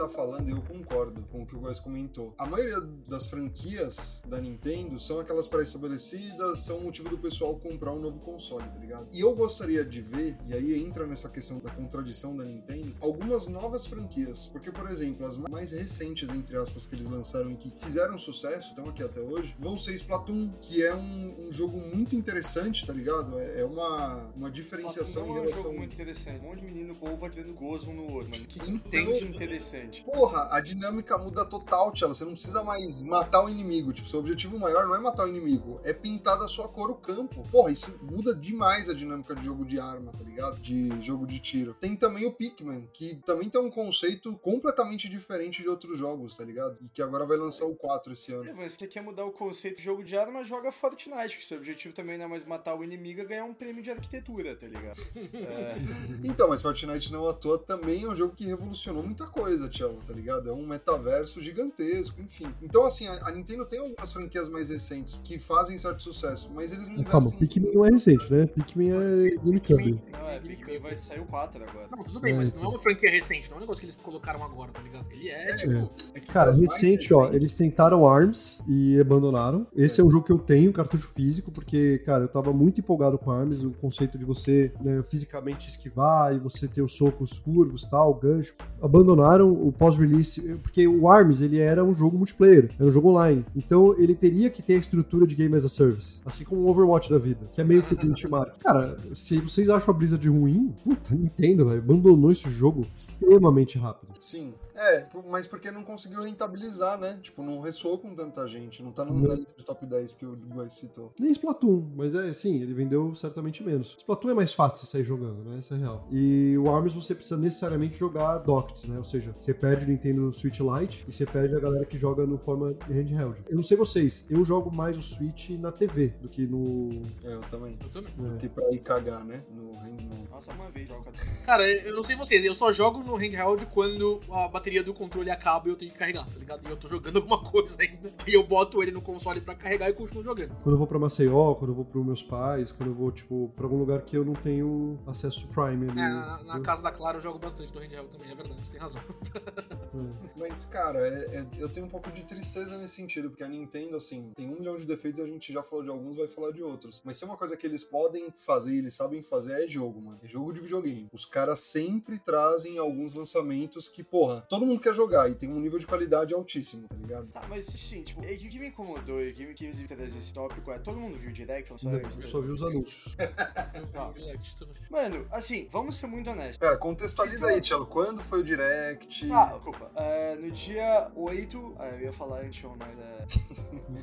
tá falando e eu concordo com o que o Góis comentou. A maioria das franquias da Nintendo são aquelas pré-estabelecidas, são motivo do pessoal comprar um novo console, tá ligado? E eu gostaria de ver, e aí entra nessa questão da contradição da Nintendo, algumas novas franquias. Porque, por exemplo, as mais recentes, entre aspas, que eles lançaram e que fizeram sucesso, estão aqui até hoje, vão ser Splatoon, que é um, um jogo muito interessante, tá ligado? É, é uma, uma diferenciação em é um relação. jogo muito interessante. Um monte de menino povo atirando gozo um no outro, mano. Que Então- entende interessante. Porra, a dinâmica muda total, Tchela. Você não precisa mais matar o inimigo. Tipo, seu objetivo maior não é matar o inimigo, é pintar da sua cor o campo. Porra, isso muda demais a dinâmica de jogo de arma, tá ligado? De jogo de tiro. Tem também o Pikmin, que também tem um conceito completamente diferente de outros jogos, tá ligado? E que agora vai lançar o 4 esse ano. É, mas você quer mudar o conceito de jogo de arma, joga Fortnite, que seu objetivo também não é mais matar o inimigo, é ganhar um prêmio de arquitetura, tá ligado? É. Então, mas Fortnite não à toa também é um jogo que revolucionou muita coisa, Tchelo, tá ligado? É um metaverso gigantesco, enfim. Então, assim, a, a Nintendo tem algumas franquias mais recentes que fazem certo sucesso, mas eles não Calma, investem... Pikmin não é recente, né? Pikmin é GameCube. Não, é, Pikmin vai sair o 4 agora. Não, tudo bem, É, mas então. não é uma franquia recente, não é um negócio que eles colocaram agora, tá ligado? Ele é, É, tipo. É que Cara, recente, ó, eles tentaram ARMS e abandonaram. Esse é. um jogo que eu tenho, cartucho físico, porque, cara, eu tava muito empolgado com ARMS, o conceito de você né, fisicamente esquivar e você ter os socos curvos tal, gancho. Abandonaram o pós-release, porque o ARMS, ele era um jogo multiplayer, era um jogo online. Então, ele teria que ter a estrutura de Game as a Service, assim como o Overwatch da vida, que é meio que o benchmark. Cara, se vocês acham a brisa de ruim, puta, Nintendo, velho, abandonou esse jogo extremamente rápido. Sim. É, mas porque não conseguiu rentabilizar, né? Tipo, não ressoou com tanta gente. Não tá na Não. lista de top 10 que o Guay citou. Nem Splatoon, mas é sim, ele vendeu certamente menos. Splatoon é mais fácil você sair jogando, né? Essa é a real. E o ARMS você precisa necessariamente jogar docked, né? Ou seja, você perde o Nintendo Switch Lite e você perde a galera que joga no forma de handheld. Eu não sei vocês, eu jogo mais o Switch na TV do que no. É, eu também. Eu também. é. Que pra ir cagar, né? No Hand- no- Nossa, uma vez joga. Cara, eu não sei vocês, eu só jogo no handheld quando a bateria do controle acaba e eu tenho que carregar, tá ligado? E eu tô jogando alguma coisa ainda. E eu boto ele no console pra carregar e continuo jogando. Quando eu vou pra Maceió, quando eu vou pros meus pais, quando eu vou, tipo, pra algum lugar que eu não tenho acesso Prime ali. É, na, na eu- casa da Clara eu jogo bastante no handheld também, é verdade, você tem razão. é. Mas, cara, é- é- eu tenho um pouco de tristeza nesse sentido, porque a Nintendo, assim, tem um milhão de defeitos e a gente já falou de alguns, vai falar de outros. Mas se é uma coisa que eles podem fazer e eles sabem fazer, é jogo, mano. É jogo de videogame. Os caras sempre trazem alguns lançamentos que, porra, todo mundo quer jogar e tem um nível de qualidade altíssimo, tá ligado? Tá, mas sim, tipo, o que me incomodou e o que me quis trazer esse tópico é, todo mundo viu o Direct ou só Não, eu? eu só vi os anúncios. Eu vi Direct também. Mano, assim, vamos ser muito honestos. Cara, contextualiza aí, Tchelo. Quando foi o Direct? Ah, desculpa. É, no dia 8, é, eu ia falar antes, mas é.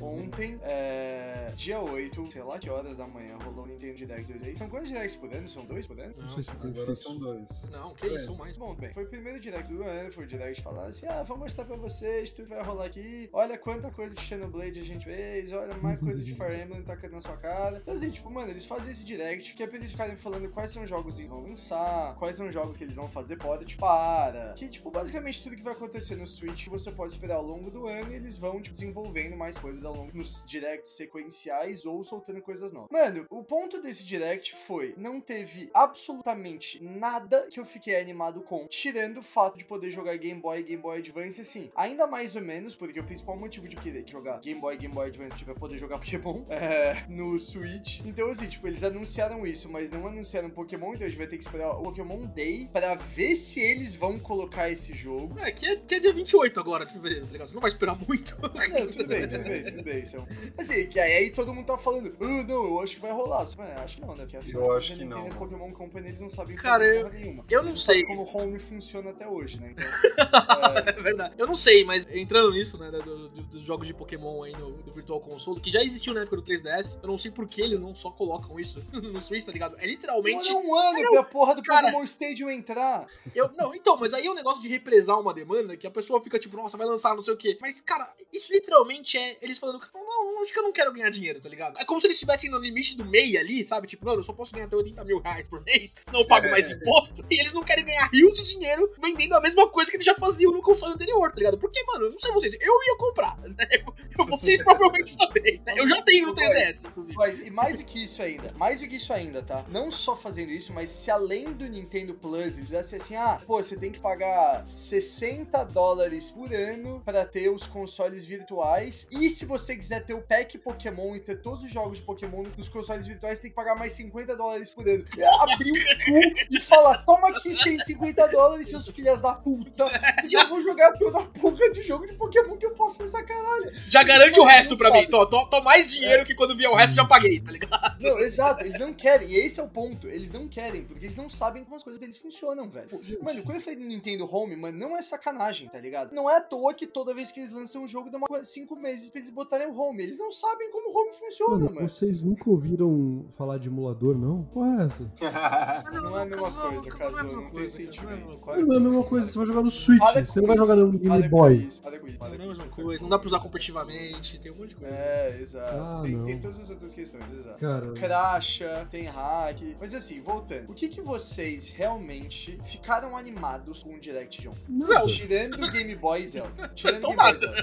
Ontem, é, dia 8, sei lá que horas da manhã, rolou o Nintendo Direct 2 aí. São quantos Directs por ano? São dois por ano? Não sei se tem Agora são dois. Não, que É. isso, são mais. Bom, bem, foi o primeiro direct do ano, foi o direct falar assim, ah, vou mostrar pra vocês, tudo vai rolar aqui, olha quanta coisa de Xenoblade a gente fez, olha mais coisa de Fire Emblem tacando na sua cara. Então assim, tipo, mano, eles fazem esse direct que é pra eles ficarem falando quais são os jogos que vão lançar, quais são os jogos que eles vão fazer port para, que, tipo, basicamente tudo que vai acontecer no Switch você pode esperar ao longo do ano e eles vão, tipo, desenvolvendo mais coisas ao longo nos directs sequenciais ou soltando coisas novas. Mano, o ponto desse direct foi, não teve absolutamente nada que eu fiquei animado com, tirando o fato de poder jogar Game Boy e Game Boy Advance, assim, ainda mais ou menos, porque o principal motivo de querer jogar Game Boy e Game Boy Advance tipo, é poder jogar Pokémon é, no Switch. Então, assim, tipo, eles anunciaram isso, mas não anunciaram Pokémon, então a gente vai ter que esperar o Pokémon Day pra ver se eles vão colocar esse jogo. É, que é, que é dia 28 agora de fevereiro, tá ligado? Você não vai esperar muito. Não, tudo bem, tudo bem, tudo bem. Então, assim, que aí, aí todo mundo tá falando, ah, não, eu acho que vai rolar. Só, mano, acho que não, né? Porque Eu acho contas, que não, Nintendo e mano. Pokémon Company, eles não sabem Cara, eu- nenhuma. eu não Eles sei. como o home funciona até hoje, né? Então, É verdade. Eu não sei, mas entrando nisso, né, do- do- dos jogos de Pokémon aí no, do Virtual Console, que já existiu na época do 3DS, eu não sei por que eles não só colocam isso no Switch, tá ligado? É literalmente. Demorou um ano Não, pra porra do cara. Pokémon Stadium entrar. Eu, não, então, mas aí é um negócio de represar uma demanda que a pessoa fica tipo, nossa, vai lançar não sei o quê. Mas, cara, isso literalmente é eles falando, não, não, acho que eu não quero ganhar dinheiro, tá ligado? É como se eles estivessem no limite do MEI ali, sabe? Tipo, mano, eu só posso ganhar até 80 mil reais por mês, senão eu pago mais imposto. E eles não querem ganhar rios de dinheiro vendendo a mesma coisa que eles já faziam no console anterior, tá ligado? Porque, mano, não sei vocês, eu ia comprar, né? Eu, vocês provavelmente também. né? Eu já tenho no 3DS, inclusive. Mas, e mais do que isso ainda, mais do que isso ainda, tá? Não só fazendo isso, mas se além do Nintendo Plus, eles fizessem assim, ah, pô, você tem que pagar 60 dólares por ano pra ter os consoles virtuais. E se você quiser ter o pack Pokémon e ter todos os jogos de Pokémon nos consoles virtuais, tem que pagar mais 50 dólares por ano. Abriu cu e fala: toma aqui 150 dólares, seus filhas da puta. E eu vou jogar toda a porra de jogo de Pokémon que eu posso nessa caralho. Já garante o resto pra Sabe? mim. Tô, tô, tô mais dinheiro que quando vier o resto já paguei, tá ligado? Não, exato, eles não querem, e esse é o ponto. Eles não querem, porque eles não sabem como as coisas deles funcionam, velho. Mano, quando eu falei do Nintendo Home, mano, não é sacanagem, tá ligado? Não é à toa que toda vez que eles lançam um jogo demora cinco meses pra eles botarem o Home. Eles não sabem como o Home funciona, Mano, mano. vocês nunca ouviram falar de emulador, não? Qual é essa? Não é a mesma coisa, Caso, não tem sentimento. Claro Não é a mesma coisa, você vai jogar no Switch, Para você não vai jogar no Game Boy. isso, para com isso, para Não com a mesma isso. coisa. Não dá pra usar competitivamente, tem um monte de coisa. É, exato. Ah, tem, não. tem todas as outras questões, exato. Cara, Cracha, tem hack. Mas assim, voltando. O que que vocês realmente ficaram animados com o Direct John? nada. Tirando o Game Boy e Zelda. Tirando o Game Tomada. Boy Zelda.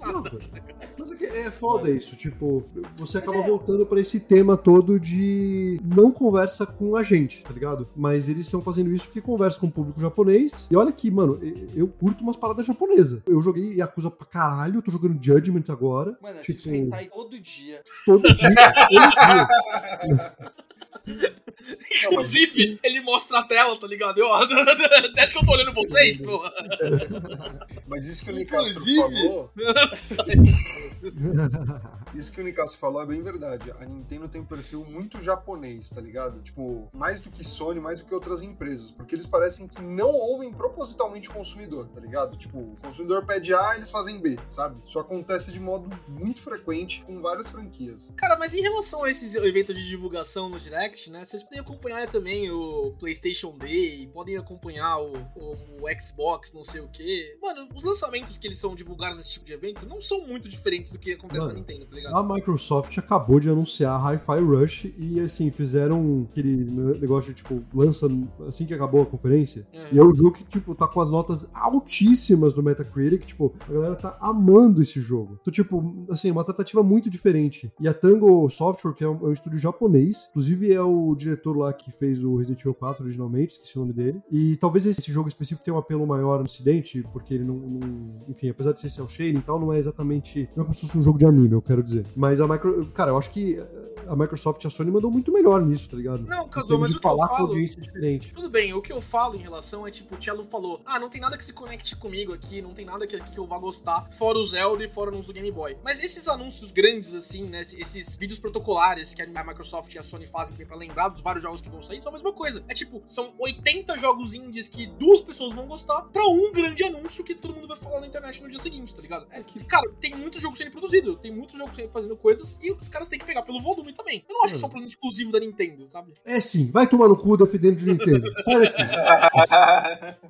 Nada. Nada. Mas é, que é foda isso, tipo, você acaba é- voltando pra esse tema todo de não conversa com a gente, tá ligado? Mas eles estão fazendo isso porque conversa com o público japonês. E olha que, mano, eu curto umas paradas japonesas. Eu joguei Yakuza pra caralho, eu tô jogando Judgment agora. Mano, Tipo- assisto hentai todo dia. Todo dia, todo dia. Inclusive, ele mostra a tela, tá ligado? Eu, você acha que eu tô olhando vocês? Tô... Mas isso que o Nicastro Inclusive- falou. Isso que o Nicastro falou é bem verdade. A Nintendo tem um perfil muito japonês, tá ligado? Tipo, mais do que Sony, mais do que outras empresas. Porque eles parecem que não ouvem propositalmente o consumidor, tá ligado? Tipo, o consumidor pede A, eles fazem B, sabe? Isso acontece de modo muito frequente com várias franquias. Cara, mas em relação a esses eventos de divulgação no Direct, né? Vocês podem acompanhar também o PlayStation Day, podem acompanhar o, o- o Xbox, não sei o quê. Mano, os lançamentos que eles são divulgados nesse tipo de evento não são muito diferentes do que acontece Mano, na Nintendo, tá ligado? A Microsoft acabou de anunciar Hi-Fi Rush e, assim, fizeram aquele negócio de, tipo, lança assim que acabou a conferência. E é um jogo que, tipo, tá com as notas altíssimas do Metacritic, tipo, a galera tá amando esse jogo. Então, tipo, assim, uma tratativa muito diferente. E a Tango Software, que é um, é um estúdio japonês, inclusive é o diretor lá que fez o Resident Evil 4 originalmente, esqueci o nome dele. E talvez esse jogo específico tenha um apelo maior no ocidente, porque ele não, não- enfim, apesar de ser cel shading e tal, não é exatamente, não é como se fosse um jogo de anime, eu quero dizer. Mas a Micro, cara, eu acho que a Microsoft e a Sony mandou muito melhor nisso, tá ligado? Não, termos mas o que eu falar com a falo- audiência diferente. Tudo bem, o que eu falo em relação é tipo, o Tchelo falou: ah, não tem nada que se conecte comigo aqui, não tem nada que, que eu vá gostar, fora o Zelda e fora o anúncio do Game Boy. Mas esses anúncios grandes, assim, né? Esses vídeos protocolares que a Microsoft e a Sony fazem também pra lembrar dos vários jogos que vão sair, são a mesma coisa. É tipo, são 80 jogos indies que duas pessoas vão gostar pra um grande anúncio que todo mundo vai falar na internet no dia seguinte, tá ligado? É que, cara, tem muito jogo sendo produzido, tem muito jogo sendo fazendo coisas e os caras têm que pegar pelo volume também. Eu não acho que isso é um produto exclusivo da Nintendo, sabe? É sim, vai tomar no cu defendendo de Nintendo. Sai daqui.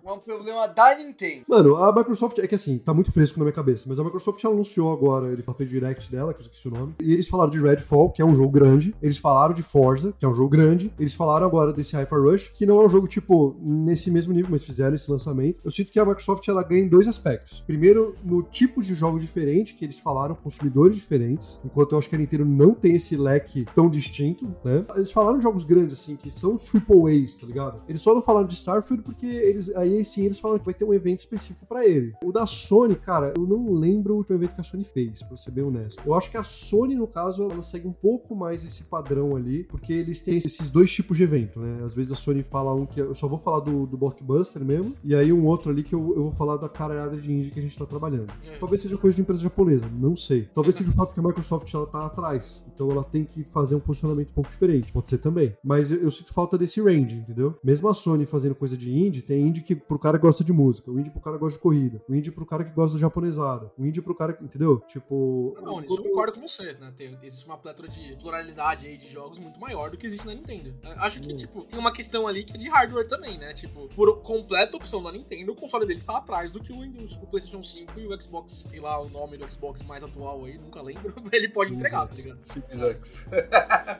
É um problema da Nintendo. Mano, a Microsoft, é que assim, tá muito fresco na minha cabeça, mas a Microsoft anunciou agora, ele fez direct dela, que eu esqueci o nome, e eles falaram de Redfall, que é um jogo grande, eles falaram de Forza, que é um jogo grande, eles falaram agora desse Hyper Rush, que não é um jogo, tipo, nesse mesmo nível, mas fizeram esse lançamento. Eu sinto que a Microsoft, ela ganha em dois aspectos. Primeiro, no tipo de jogo diferente, que eles falaram, consumidores diferentes, enquanto eu acho que a Nintendo não tem esse leque tão distinto, né? Eles falaram de jogos grandes, assim, que são triple A's, tá ligado? Eles só não falaram de Starfield porque eles, aí sim eles falaram que vai ter um evento específico pra ele. O da Sony, cara, eu não lembro o último evento que a Sony fez, pra ser bem honesto. Eu acho que a Sony, no caso, ela segue um pouco mais esse padrão ali, porque eles têm esses dois tipos de evento, né? Às vezes a Sony fala um que eu só vou falar do, do Blockbuster mesmo, e aí um outro ali que eu, eu vou falar da caralhada de indie que a gente tá trabalhando. É. Talvez seja coisa de empresa japonesa, não sei. Talvez seja o fato que a Microsoft ela tá atrás. Então ela tem que fazer um posicionamento um pouco diferente. Pode ser também. Mas eu, eu sinto falta desse range, entendeu? Mesmo a Sony fazendo coisa de indie, tem indie que pro cara que gosta de música, o indie pro cara que gosta de corrida, o indie pro cara que gosta de japonesada, o indie pro cara que. Entendeu? Tipo. Não, nisso eu enquanto- concordo com você, né? Tem- existe uma plétora de pluralidade aí de jogos muito maior do que existe na Nintendo. Eu Acho que, Hum. tipo, tem uma questão ali que é de hardware também, né? Tipo, por completa opção da Nintendo, o console deles tá atrás do que o Windows, o PlayStation 5 e o Xbox, sei lá, o nome do Xbox mais atual aí, nunca lembro, ele pode entregar, tá ligado? Series X.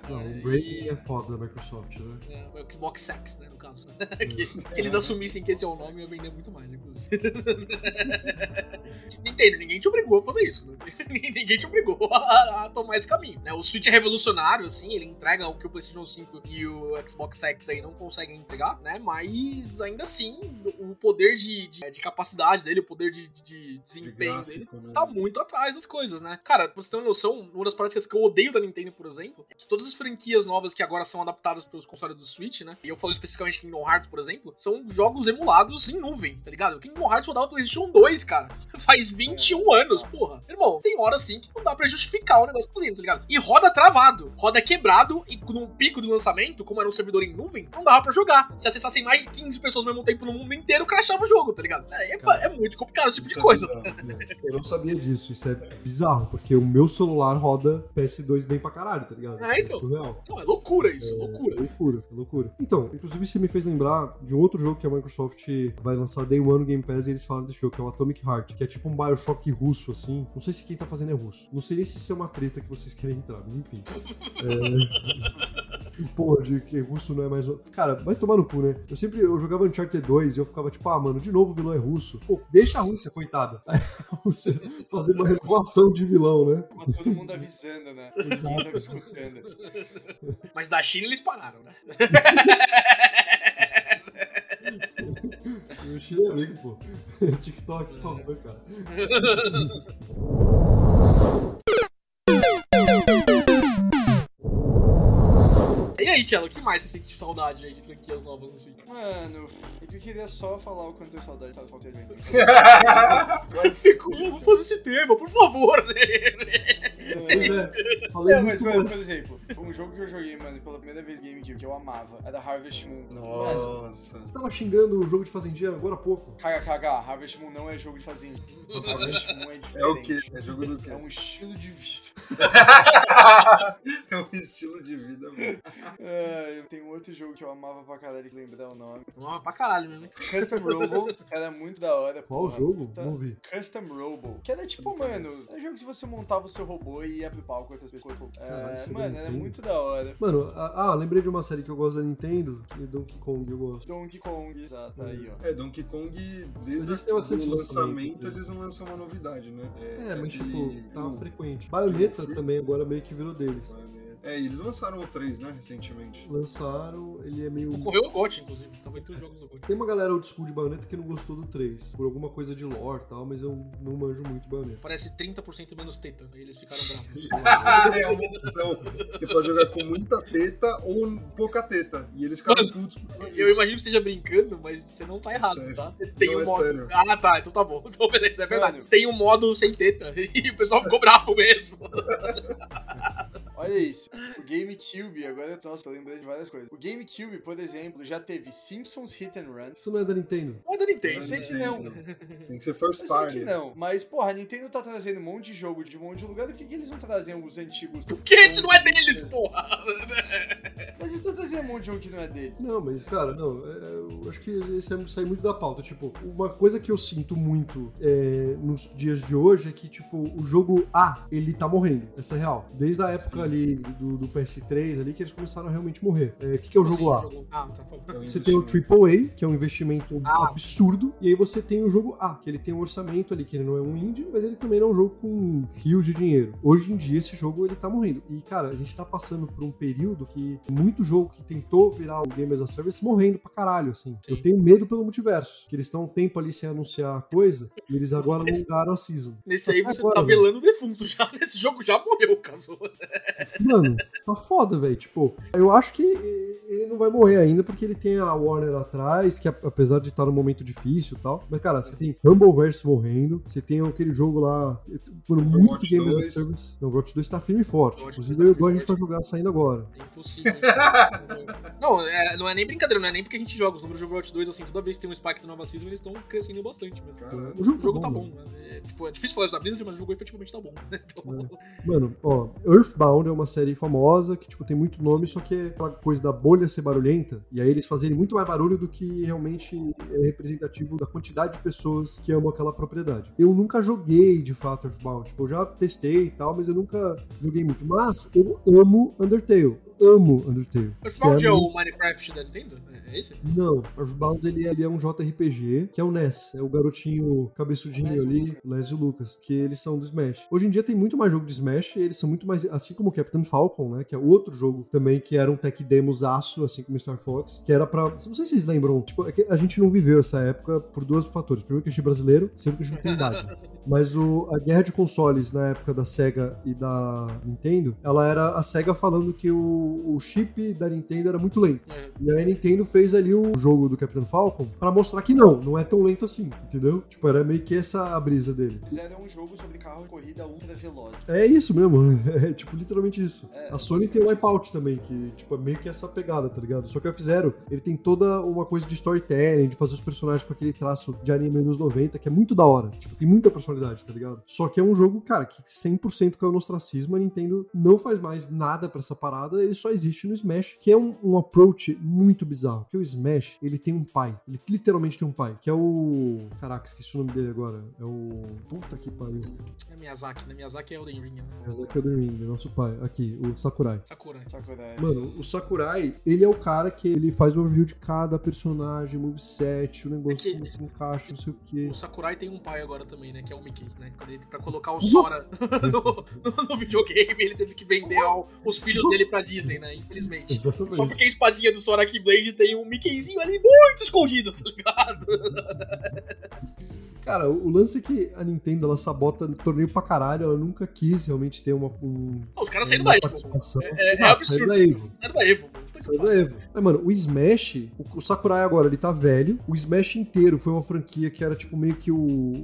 Não, o e- é foda da Microsoft, né? É, o Xbox Sex, né, no caso. que, que eles assumissem que esse é o nome, ia vender muito mais, inclusive. Nintendo, ninguém te obrigou a fazer isso. Né? ninguém te obrigou a, a tomar esse caminho. Né? O Switch é revolucionário, assim, ele entrega o que o PlayStation 5 e o Xbox X aí não conseguem entregar, né? Mas ainda assim, o poder de, de, de capacidade dele, o poder de, de- de De desempenho dele gráfico, né? tá muito atrás das coisas, né? Cara, pra você ter uma noção, uma das práticas que eu odeio da Nintendo, por exemplo, exemplo, é todas as franquias novas que agora são adaptadas pelos consoles do Switch, né? E eu falo especificamente Kingdom Hearts, por exemplo, são jogos emulados em nuvem, tá ligado? O Kingdom Hearts rodava o PlayStation 2, cara. Faz 21 anos, porra. Irmão, tem hora assim que não dá pra justificar o negócio fazendo, tá ligado? E roda travado, roda quebrado e no pico do lançamento, como era um servidor em nuvem, não dava pra jogar. Se acessassem mais de 15 pessoas ao mesmo tempo no mundo inteiro, crashava o jogo, tá ligado? É, é, é muito complicado esse tipo de é coisa. bizarro. Eu não sabia disso, isso é bizarro, porque o meu celular roda PS2 bem pra caralho, tá ligado? É, então. surreal. Não, é loucura isso, É loucura. loucura, é loucura. Então, inclusive você me fez lembrar de um outro jogo que a Microsoft vai lançar Day One no Game Pass e eles falaram desse jogo, que é o Atomic Heart, que é tipo um Bioshock russo, assim. Não sei se quem tá fazendo é russo. Não sei nem se isso é uma treta que vocês querem entrar, mas enfim. É... Porra, de que russo não é mais. Cara, vai tomar no cu, né? Eu sempre eu jogava Uncharted 2 e eu ficava tipo, ah, mano, de novo o vilão é russo. Pô, deixa a Rússia, coitada. Aí a Rússia fazer uma renovação de vilão, né? Com todo mundo avisando, né? Todo mundo escutando. Mas da China eles pararam, né? Eu achei amigo, pô. TikTok, por favor, cara. Aí, Tchelo, o que mais você sente saudade aí de franquias novas no Switch? Mano, é que eu queria só falar o quanto eu saudade de Falta de Mas ficou, vamos fazer esse tema, por favor, né? Pois é, falei É, mas, mano, por exemplo, um jogo que eu joguei, mano, pela primeira vez no GameCube, que eu amava, era Harvest Moon. Nossa. Você tava xingando o jogo de Fazendinha agora há pouco. KKK, Harvest Moon não é jogo de fazenda. Harvest Moon é diferente. É o quê? É jogo do quê? É um estilo de vida. É um estilo de vida, mano. É, tem um outro jogo que eu amava pra caralho, que lembrar o nome. Nossa, pra caralho mesmo. Custom Robo, era muito da hora. Qual porra. jogo? Puta- Não vi. Custom Robo. Que era tipo, mano, é um jogo que você montava o seu robô e ia pro palco com outras pessoas. Caralho, É, é mano, era muito da hora. Mano, ah, lembrei de uma série que eu gosto da Nintendo, que é Donkey Kong, eu gosto. Donkey Kong, exato, aí, ó. É, Donkey Kong, Mas desde o lançamento, lançamento, né? eles não lançam uma novidade, né? É, mas aquele- tipo, tava não, frequente. Bayonetta também agora meio que virou deles. É, e eles lançaram o 3, né, recentemente. Lançaram, ele é meio. Correu o GOT, inclusive. Tava entre os jogos do GOT. Tem uma galera old school de Bayonetta que não gostou do 3, por alguma coisa de lore e tal, mas eu não manjo muito Bayonetta. Parece 30% menos teta. Aí eles ficaram bravos. é uma opção. Você pode jogar com muita teta ou pouca teta. E eles ficaram putos por Eu imagino que esteja brincando, mas você não tá errado, sério. tá? Tem Não, um é modo. sério. Ah, tá, então tá bom. Então, beleza, é verdade. Mano. Tem um modo sem teta. E o pessoal ficou bravo mesmo. Olha isso. O GameCube, agora, nossa, tô lembrando de várias coisas. O GameCube, por exemplo, já teve Simpsons Hit and Run. Isso não é da Nintendo. Não é da Nintendo. Eu sei que não. Tem que ser Eu first sei party. que não, mas porra, a Nintendo tá trazendo um monte de jogo de um monte de lugar, por que, que eles não trazem os antigos? Porque esse não é deles, porra. Mas eles estão trazendo um monte de jogo que não é dele. Não, mas, cara, não, é, eu acho que esse é sai muito da pauta. Tipo, uma coisa que eu sinto muito é, nos dias de hoje é que, tipo, o jogo A, ele tá morrendo. Essa é real. Desde a época Sim. Ali do, do PS3 ali que eles começaram a realmente morrer. É, O que, que é o jogo A? Jogo- Ah, tá falando. É Você tem o. AAA, que é um investimento Ah. absurdo, e aí você tem o jogo A, que ele tem um orçamento ali, que ele não é um indie, mas ele também não é um jogo com rios de dinheiro. Hoje em dia, esse jogo ele tá morrendo. E, cara, a gente tá passando por um período que muito jogo que tentou virar o Game as a Service morrendo pra caralho, assim. Sim. Eu tenho medo pelo multiverso, que eles estão um tempo ali sem anunciar a coisa, e eles agora alongaram a season. Nesse aí você Agora, tá velando o defunto já. Nesse jogo já morreu, caso. Mano, tá foda, velho. Tipo, eu acho que ele não vai morrer ainda porque ele tem a Warner atrás, que apesar de estar num momento difícil e tal. Mas, cara, você tem Humbleverse morrendo, você tem aquele jogo lá, por muito Overwatch Game as a 2. Service. Não, o Overwatch 2 tá firme e forte. Overwatch Inclusive, 2 eu tá igual a gente e vai forte. jogar saindo agora. É impossível. não, é, não é nem brincadeira, não é nem porque a gente joga. Os números de Overwatch 2, assim, toda vez que tem um spike nova season, eles estão crescendo bastante mesmo. Cara, O jogo, O jogo tá mano. bom, né? É, tipo, é difícil falar isso da Blizzard, mas o jogo efetivamente tá bom. Então, Mano, ó, Earthbound é uma série famosa que, tipo, tem muito nome, só que é aquela coisa da bolha ser barulhenta, e aí eles fazerem muito mais barulho do que realmente é representativo da quantidade de pessoas que amam aquela propriedade. Eu nunca joguei, de fato, Earthbound. Tipo, eu já testei e tal, mas eu nunca joguei muito. Mas eu amo Undertale. Amo Undertale. Earthbound é é o Minecraft da Nintendo? É, é esse? Não, Earthbound ele, é- ele é um JRPG, que é o Ness, é o garotinho cabeçudinho o ali, Lucas. Les e o Lucas, que eles são do Smash. Hoje em dia tem muito mais jogo de Smash, e eles são muito mais, assim como o Captain Falcon, né, que é outro jogo também, que era um tech demosaço, assim como Star Fox, que era pra, não sei se vocês lembram, tipo, é que a gente não viveu essa época por dois fatores. Primeiro que a gente é brasileiro, sempre que a gente não tem idade. Mas o, a guerra de consoles na época da Sega e da Nintendo, ela era a Sega falando que o, o chip da Nintendo era muito lento. É. E aí a Nintendo fez ali o jogo do Capitão Falcon pra mostrar que não, não é tão lento assim, entendeu? Tipo, era meio que essa a brisa dele. Fizeram um jogo sobre carro de corrida ultra veloz. É isso mesmo, é tipo literalmente isso. É. A Sony tem o Wipeout também, que tipo, é meio que essa pegada, tá ligado? Só que a fizeram, ele tem toda uma coisa de storytelling, de fazer os personagens com aquele traço de anime anos 90, que é muito da hora. Tipo, tem muita personalidade, tá ligado? Só que é um jogo, cara, que 100% caiu no ostracismo, a Nintendo não faz mais nada pra essa parada, ele só existe no Smash, que é um, um approach muito bizarro. Porque o Smash, ele tem um pai, ele literalmente tem um pai, que é o... Caraca, esqueci o nome dele agora. É o... Puta que pariu. É Miyazaki, né? Miyazaki é Elden Ring, né? É o Zack Elden Ring, nosso pai. Aqui, o Sakurai. Sakurai. Sakurai. Mano, o Sakurai, ele é o cara que ele faz uma review de cada personagem, moveset, o negócio É que- como se encaixa, não sei o quê. O Sakurai tem um pai agora também, né? Que é o Mickey, né? Pra colocar o Sora no, no- no videogame, ele teve que vender ao- os filhos dele pra Disney, né? Infelizmente. Só Exatamente. porque a espadinha do Sora Keyblade tem um Mickeyzinho ali muito escondido, tá ligado? Cara, o lance é que a Nintendo, ela sabota torneio pra caralho, ela nunca quis realmente ter uma, um, Os caras saíram da Evo. É, é, é absurdo. saiu da Evo. Saíram da Evo, que da Evo. Mas, mano, o Smash, o, o Sakurai agora, ele tá velho. O Smash inteiro foi uma franquia que era, tipo, meio que o,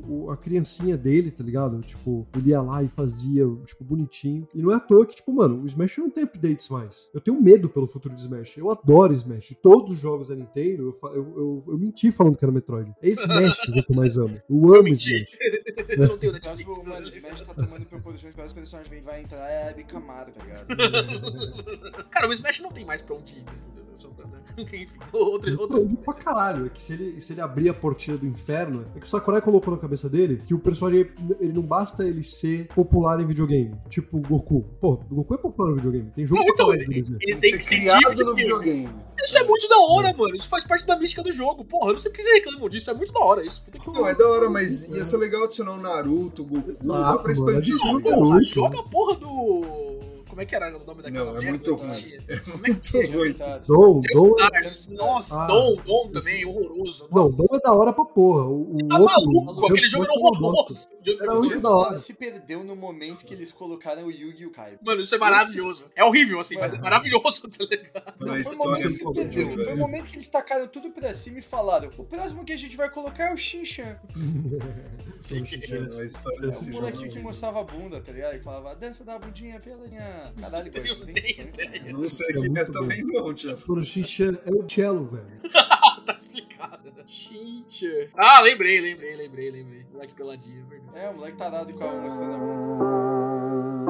o- a criancinha dele, tá ligado? Tipo, ele ia lá e fazia, tipo, bonitinho. E não é à toa que, tipo, mano, o Smash não tem updates mais. Eu tenho medo pelo futuro do Smash. Eu adoro Smash. Todos os jogos da Nintendo, eu, eu, eu, eu menti falando que era Metroid. É Smash que eu mais amo. Eu amo. Smash. Eu não tenho Netflix. Smash tá tomando proposições para os personagens que vai entrar é a Abby Camaro, tá ligado? Cara, o Smash não tem mais pra onde ir. né? Enfim, outros. Eu outros... tô pra caralho. É que se ele, se ele abrir a portinha do inferno, é que o Sakurai colocou na cabeça dele que o personagem, ele não basta ele ser popular em videogame. Tipo o Goku. Pô, o Goku é popular no videogame. Tem jogo Não, pra então, de desenho. Ele tem que ser criado tipo de no videogame. Isso é muito da hora, mano. Isso faz parte da mística do jogo. Porra, eu não sei porque vocês reclamam disso. É muito da hora isso. Puta que Não, é da hora, mas ia ser legal adicionar o Naruto, o Goku, Exato, dá pra expandir adiciona isso. o Porra, Naruto. joga a porra do. Como é que era o nome daquela Não, é merda muito ruim. É Como é que muito ruim. Dom, Dom. Stars. Nossa, Ah, Dom, Dom também, horroroso. Não. Dom é da hora pra porra. O, o Tá outro. maluco? o Aquele jogo era é horroroso. Era O muito da hora. se perdeu no momento que eles colocaram o Yugi e o Kaiba. Mano, isso é maravilhoso. É horrível, assim, mas é maravilhoso, tá ligado? Não, foi o história momento é que perdeu. Foi o momento que eles tacaram tudo pra cima e falaram: o próximo que a gente vai colocar é o Shinchan. Mano, A história desse O jogo. molequinho que mostrava a bunda, tá ligado? E falava: dança da bundinha pela minha. Caralho, Tem ideia. né? Eu não sei É quem é também não, Thiago. Mano, o Xinxan é o cello, velho. tá explicado. Xincha. Ah, lembrei, lembrei, lembrei, lembrei. Moleque peladinho, é verdade. É, o moleque tarado com a mostrando a bunda.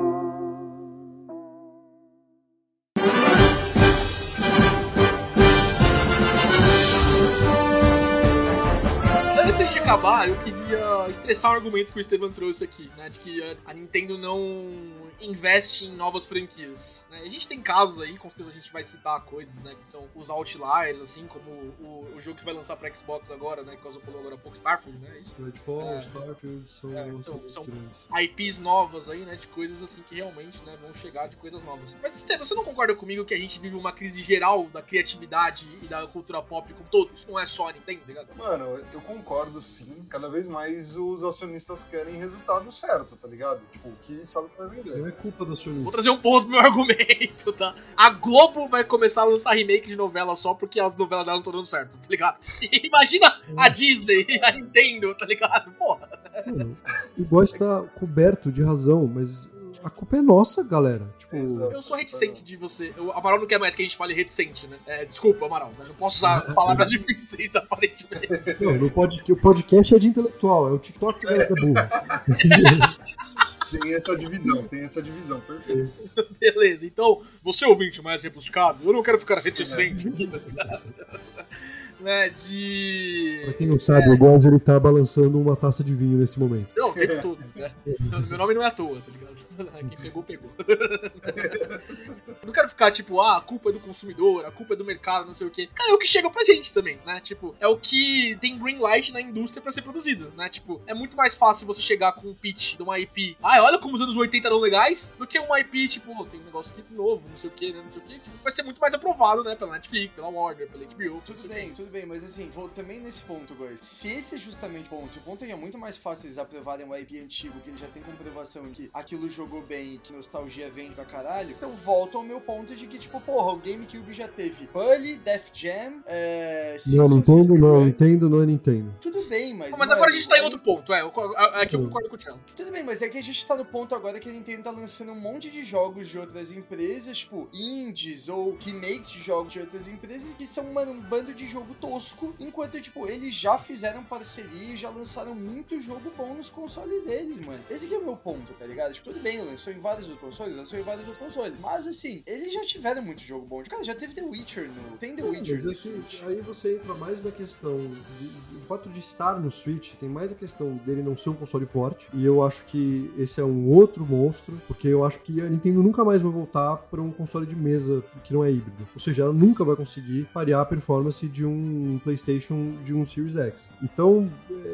Antes de acabar, eu queria estressar um argumento que o Estevam trouxe aqui, né? De que a Nintendo não investe em novas franquias. né? A gente tem casos aí, com certeza a gente vai citar coisas, né? Que são os outliers, assim, como o, o jogo que vai lançar pra Xbox agora, né? Que você falou agora há pouco, Starfield, né? Isso. Redfall, É. Starfield são, É, então, são. IPs novas aí, né? De coisas assim que realmente né, vão chegar de coisas novas. Mas, Estevam, você não concorda comigo que a gente vive uma crise geral da criatividade e da cultura pop como todo? Isso não é só a Nintendo, tá ligado? Mano, eu concordo sim. Cada vez mais os acionistas querem resultado certo, tá ligado? Tipo, que sabe que vai vender. Não é culpa da Vou acionista. trazer um ponto pro meu argumento, tá? A Globo vai começar a lançar remake de novela só porque as novelas dela não estão dando certo, tá ligado? Imagina a Disney, a Nintendo, tá ligado? Porra. Mano, o Góis tá coberto de razão, mas a culpa é nossa, galera. Tipo. Eu sou reticente de você. O Amaral não quer mais que a gente fale reticente, né? É, desculpa, Amaral. Eu não posso usar palavras difíceis, aparentemente. não, no pod, o podcast é de intelectual, é o TikTok que é burro. Tem essa divisão, tem essa divisão, perfeito. Beleza, então, você ouvinte mais rebuscado, eu não quero ficar reticente aqui, tá ligado? Né, de... Pra quem não sabe, o Góis ele tá balançando uma taça de vinho nesse momento. Não, o tempo todo, né? Meu nome não é à toa, tá ligado? Quem pegou, pegou. Não quero ficar tipo, ah, a culpa é do consumidor, a culpa é do mercado, não sei o quê. Cara, é o que chega pra gente também, né? Tipo, é o que tem green light na indústria pra ser produzido, né? Tipo, é muito mais fácil você chegar com um pitch de uma IP, ah, olha como os anos 80 eram legais, do que uma IP, tipo, oh, tem um negócio aqui novo, não sei o quê, né? Não sei o quê. Tipo, vai ser muito mais aprovado, né? Pela Netflix, pela Warner, pela HBO, Tudo bem, tudo bem, mas assim, vou também nesse ponto, guys. Se esse é justamente o ponto, o ponto é que é muito mais fácil eles aprovarem um IP antigo, que ele já tem comprovação que aquilo jogou bem e que nostalgia vem pra caralho. Então volta ao meu ponto de que, tipo, porra, o GameCube já teve Bully, Def Jam, é. Não, Simpsons Nintendo não. Nintendo não é Nintendo. Tudo bem, mas. Mas agora a gente tá em outro ponto, é. eu- é que eu Hum. concordo com o Thiago. Tudo bem, mas é que a gente tá no ponto agora que a Nintendo tá lançando um monte de jogos de outras empresas, tipo, indies ou remakes de jogos de outras empresas que são, mano, um bando de jogo tosco, enquanto, tipo, eles já fizeram parceria e já lançaram muito jogo bom nos consoles deles, mano. Esse aqui é o meu ponto, tá ligado? Tipo, tudo bem, lançou em vários outros consoles, lançou em vários outros consoles, mas assim, eles já tiveram muito jogo bom. Cara, já teve The Witcher no... Tem The Não, Witcher no é Switch. aí você entra mais na questão de, do fato de estar no Switch, tem mais a questão dele não ser um console forte, e eu acho que esse é um outro monstro, porque eu acho que a Nintendo nunca mais vai voltar para um console de mesa que não é híbrido. Ou seja, ela nunca vai conseguir parear a performance de um PlayStation de um Series X. Então,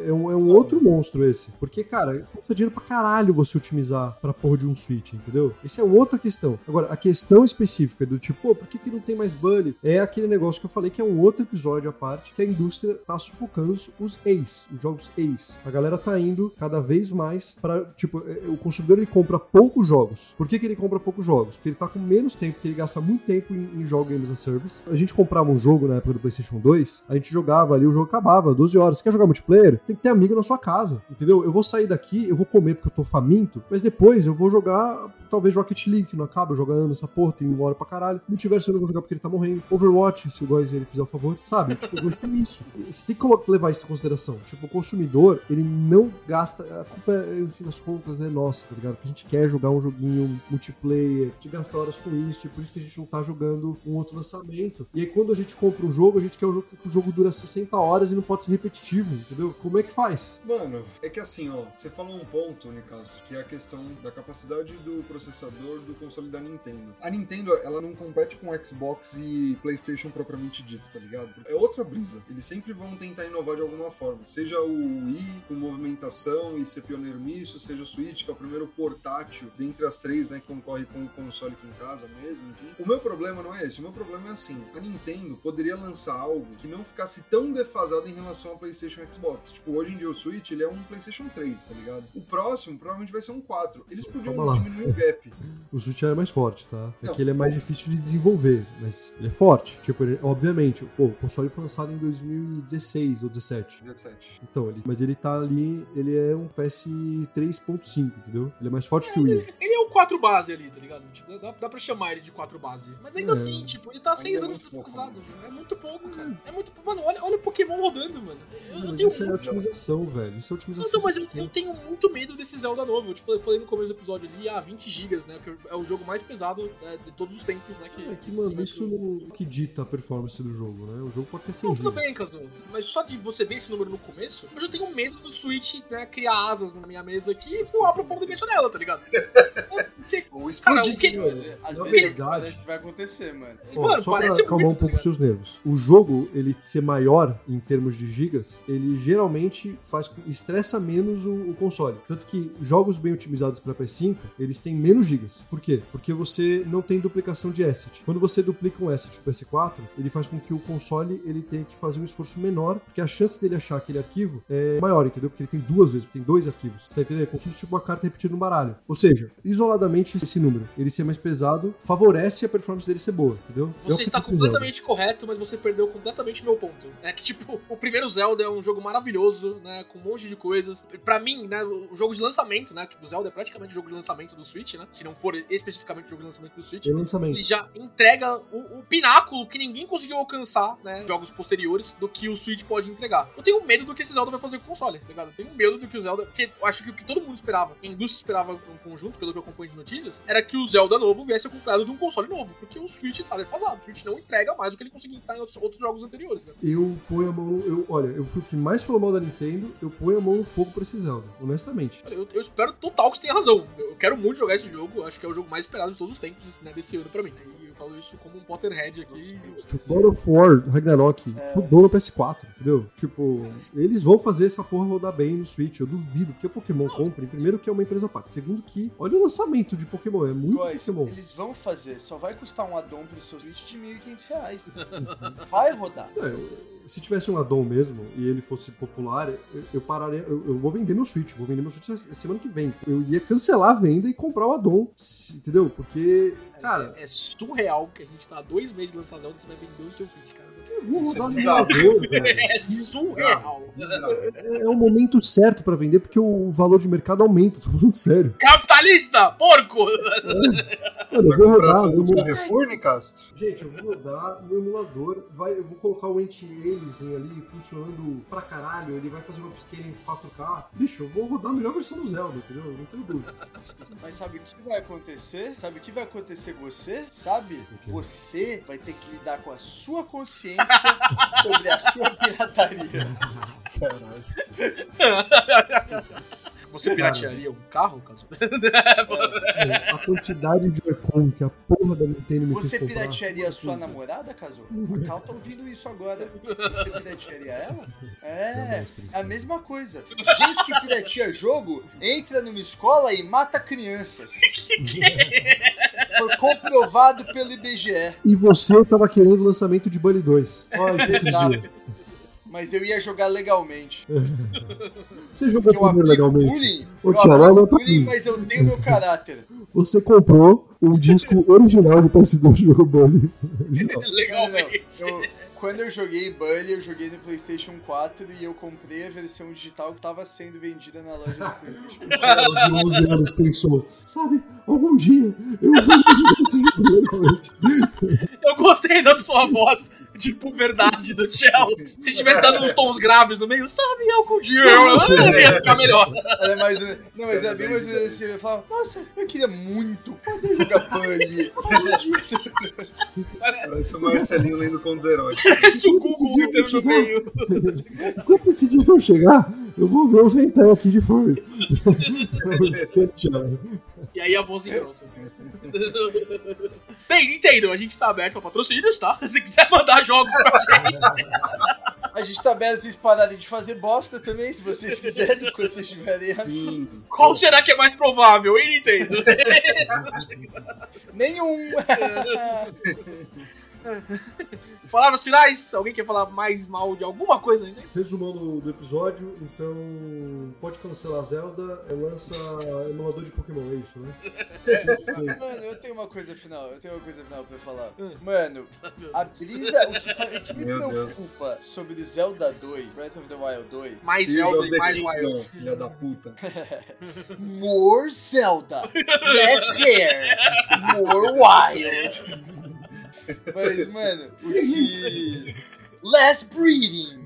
é um, é um outro monstro esse. Porque, cara, custa dinheiro pra caralho você otimizar pra porra de um Switch, entendeu? Essa é outra questão. Agora, a questão específica do tipo, pô, por que, que não tem mais bully? É aquele negócio que eu falei que é um outro episódio à parte, que a indústria tá sufocando os, Ace, os jogos Ace. A galera tá indo cada vez mais pra, tipo, é, o consumidor ele compra poucos jogos. Por que, que ele compra poucos jogos? Porque ele tá com menos tempo, porque ele gasta muito tempo em, em jogo Games Service. A gente comprava um jogo na época do PlayStation 2, a gente jogava ali, o jogo acabava, 12 horas. Você quer jogar multiplayer? Tem que ter amigo na sua casa, entendeu? Eu vou sair daqui, eu vou comer porque eu tô faminto, mas depois eu vou jogar talvez Rocket League, que não acaba, jogando essa porra, tem uma hora pra caralho. Multiverso eu não vou jogar porque ele tá morrendo. Overwatch, se o Góis ele fizer o favor, sabe? Tipo, vai ser isso. Você tem que levar isso em consideração. Tipo, o consumidor, ele não gasta. A culpa, é, no fim das contas, é nossa, tá ligado? Porque a gente quer jogar um joguinho multiplayer, a gente gasta horas com isso, e por isso que a gente não tá jogando um outro lançamento. E aí, quando a gente compra um jogo, a gente quer um jogo o jogo dura 60 horas e não pode ser repetitivo, entendeu? Como é que faz? Mano, é que assim, ó, você falou um ponto, Nicastro, que é a questão da capacidade do processador do console da Nintendo. A Nintendo, ela não compete com Xbox e PlayStation propriamente dito, tá ligado? É outra brisa. Eles sempre vão tentar inovar de alguma forma. Seja o Wii com movimentação e ser pioneiro nisso, seja o Switch, que é o primeiro portátil dentre as três, né, que concorre com o console aqui em casa mesmo, enfim. O meu problema não é esse, o meu problema é assim, a Nintendo poderia lançar algo que não ficasse tão defasado em relação ao PlayStation e Xbox. Tipo, hoje em dia o Switch, ele é um PlayStation 3, tá ligado? O próximo provavelmente vai ser um 4. Eles podiam Calma lá. diminuir o gap. O Switch é mais forte, tá? É Não, que ele é mais difícil de desenvolver, mas ele é forte. Tipo, ele- obviamente, pô, o console foi lançado em 2016 ou 17. 17. Então, ele, mas ele tá ali, ele é um PS 3.5, entendeu? Ele é mais forte que o Wii. Ele é o 4 base ali, tá ligado? Tipo, dá, dá pra chamar ele de 4 base. Mas ainda É. assim, tipo, ele tá 6 é anos desfasado. né? velho. É muito pouco, cara. É muito Mano, olha, olha o Pokémon rodando, mano. Eu, eu Mas tenho isso é muito. otimização, velho. Isso é Não, otimização. então, mas eu, eu tenho muito medo desse Zelda novo. Eu, tipo, eu falei no começo do episódio ali, ah, 20 GB, né? Que é o jogo mais pesado né, de todos os tempos, né? Que, É que, mano, isso não que dita a performance do jogo, né? O jogo pode ter 100 Não, tudo bem, Kazu. Mas só de você ver esse número no começo, eu já tenho medo do Switch, né, criar asas na minha mesa aqui e voar pra fora da minha janela, tá ligado? Porque, Ou cara, o que... Às Na vezes verdade- vai acontecer, mano. Ó, Mano, só parece pra acalmar muito, um pouco tá os seus nervos. O jogo, ele ser maior em termos de gigas, ele geralmente faz estressa menos o, o console. Tanto que jogos bem otimizados para PS5, eles têm menos gigas. Por quê? Porque você não tem duplicação de asset. Quando você duplica um asset pro PS4, ele faz com que o console ele tenha que fazer um esforço menor, porque a chance dele achar aquele arquivo é maior, entendeu? Porque ele tem duas vezes, tem dois arquivos. Você tá entendendo? É como se fosse tipo uma carta repetida no baralho. Ou seja, isoladamente esse número, ele ser mais pesado, favorece a performance dele ser boa, entendeu? É Você que está completamente correto, mas você perdeu completamente meu ponto. É que, tipo, o primeiro Zelda é um jogo maravilhoso, né? Com um monte de coisas. Pra mim, né? O jogo de lançamento, né? Que o Zelda é praticamente o jogo de lançamento do Switch, né? Se não for especificamente o jogo de lançamento do Switch. É lançamento. Ele já entrega o, o pináculo que ninguém conseguiu alcançar, né? Jogos posteriores do que o Switch pode entregar. Eu tenho medo do que esse Zelda vai fazer com o console, tá ligado? Eu tenho medo do que o Zelda. Porque eu acho que o que todo mundo esperava, a indústria esperava no conjunto, pelo que eu acompanho de notícias, era que o Zelda novo viesse acompanhado de um console novo. Porque o Switch tá defasado. O Switch não entrega mais do que ele conseguiu entregar em outros, outros jogos anteriores, né? Eu ponho a mão. Eu, olha, eu fui o que mais falou mal da Nintendo, eu ponho a mão no fogo pra esse Zelda, honestamente. Olha, eu, eu espero total que você tenha razão. Eu quero muito jogar esse jogo, acho que é o jogo mais esperado de todos os tempos. né, desse ano pra mim. Eu falo isso como um Potterhead aqui. Tipo, God of War, Ragnarok, É. rodou no PS4, entendeu? Tipo, eles vão fazer essa porra rodar bem no Switch, eu duvido, porque o Pokémon compra, primeiro que é uma empresa parte, segundo que, olha o lançamento de Pokémon, é muito Guys, Pokémon. eles vão fazer, só vai custar um addon pro seu Switch de 1.500 reais. Vai rodar. É, eu- se tivesse um addon mesmo e ele fosse popular, eu, eu pararia. Eu, eu vou vender meu Switch, vou vender meu Switch semana que vem. Eu ia cancelar a venda e comprar o addon, entendeu? Porque, cara, É, é surreal que a gente tá há dois meses de lançar Zelda e você vai vender o seu Switch, cara. eu vou Isso é rodar no bizarro. emulador, velho. É surreal. É, é o momento certo pra vender porque o valor de mercado aumenta, tô falando sério. Capitalista! Porco! Mano, eu vou rodar. Carrefour, Nicastro? Gente, eu vou rodar no emulador, vai, eu vou colocar o anti-aliasing ali funcionando pra caralho, ele vai fazer uma upscaling em 4K. Bicho, eu vou rodar a melhor versão do Zelda, entendeu? Não tenho dúvida. Mas sabe o que vai acontecer? Sabe o que vai acontecer com você? Sabe? Quê? Você vai ter que lidar com a sua consciência sobre a sua pirataria. Caralho. Você piratearia um carro, caso? a quantidade de Joy-Con que a porra da Nintendo me Você piratearia a sua namorada, Caso? A Cal tá ouvindo isso agora. Você piratearia ela? É, é a mesma coisa. Gente que pirateia jogo entra numa escola e mata crianças. Foi comprovado pelo IBGE. E você tava querendo o lançamento de Bunny 2. Olha que. Mas eu ia jogar legalmente. Você jogou Eu primeiro legalmente. bullying, Ô, eu aplico bullying, mas eu tenho meu caráter. Você comprou um disco original de PS2 de jogo Bunny. Original. Legalmente. Eu- quando eu joguei Bully, eu joguei no PlayStation 4 e eu comprei a versão digital que estava sendo vendida na loja do PlayStation 4. Ela de 11 anos pensou, sabe, algum dia eu vou jogar esse jogo legalmente. Eu gostei da sua voz de puberdade do Shell. Se tivesse dado uns tons graves no meio, sabe, dia eu ia ficar melhor. Era mais ou menos- Não, mas era bem mais ou menos assim. Eu falava, nossa, eu queria muito poder jogar Bully. Parece o Marcelinho lendo contos eróticos. Parece o Google no meio. Enquanto esse dia não chegar, eu vou ver os hentai aqui de fora. Tchau. E aí a voz engrossa. Bem, Nintendo, a gente tá aberto a patrocínios, tá? Se quiser mandar jogos pra gente. A gente tá aberto vocês pararem de fazer bosta também, se vocês quiserem, quando vocês estiverem. Sim. Qual será que é mais provável, hein, Nintendo? Nenhum. Palavras finais? Alguém quer falar mais mal de alguma coisa? Né? Resumando do episódio, então pode cancelar Zelda, lança emulador de Pokémon, é isso, né? Mano, eu tenho uma coisa final, eu tenho uma coisa final pra falar. Mano, a brisa, o que, tá- o que me Meu preocupa sobre Zelda 2, Breath of the Wild 2, Mais Zelda of e mais Kingdom, Wild. filha da puta. more Zelda, less hair, more wild. Mas, mano, o que. Less breeding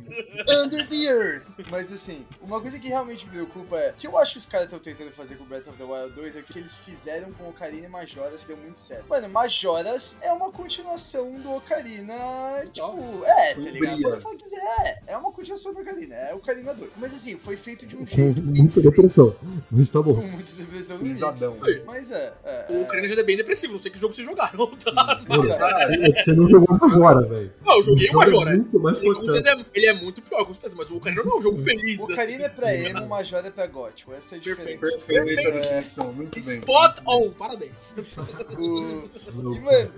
under the earth. Mas assim, uma coisa que realmente me preocupa é que eu acho que os caras estão tentando fazer com Breath of the Wild 2 é o que eles fizeram com Ocarina e Majoras, que deu muito certo. Mano, Majoras é uma continuação do Ocarina, tipo, é, tá ligado? Quiser, é, é uma continuação do Ocarina, é Ocarina 2. Mas assim, foi feito de um jeito. feito, depressão, mas tá Com bom. muita depressão. Pisadão. Mas é, é, O é. Ocarina já é bem depressivo, não sei que jogo vocês jogaram. Tá? Mano, é que você não jogou Majora, velho. Não, eu joguei o jogo Majora. É muito mais Ele, com é, ele é muito pior, com certeza, mas o Ocarina não é um jogo feliz. O Ocarina é pra emo, o Majora é pra gótico. Essa é a diferença. Perfeito. Perfeita definição, muito assim. bem. Spot on, parabéns. O E, mano,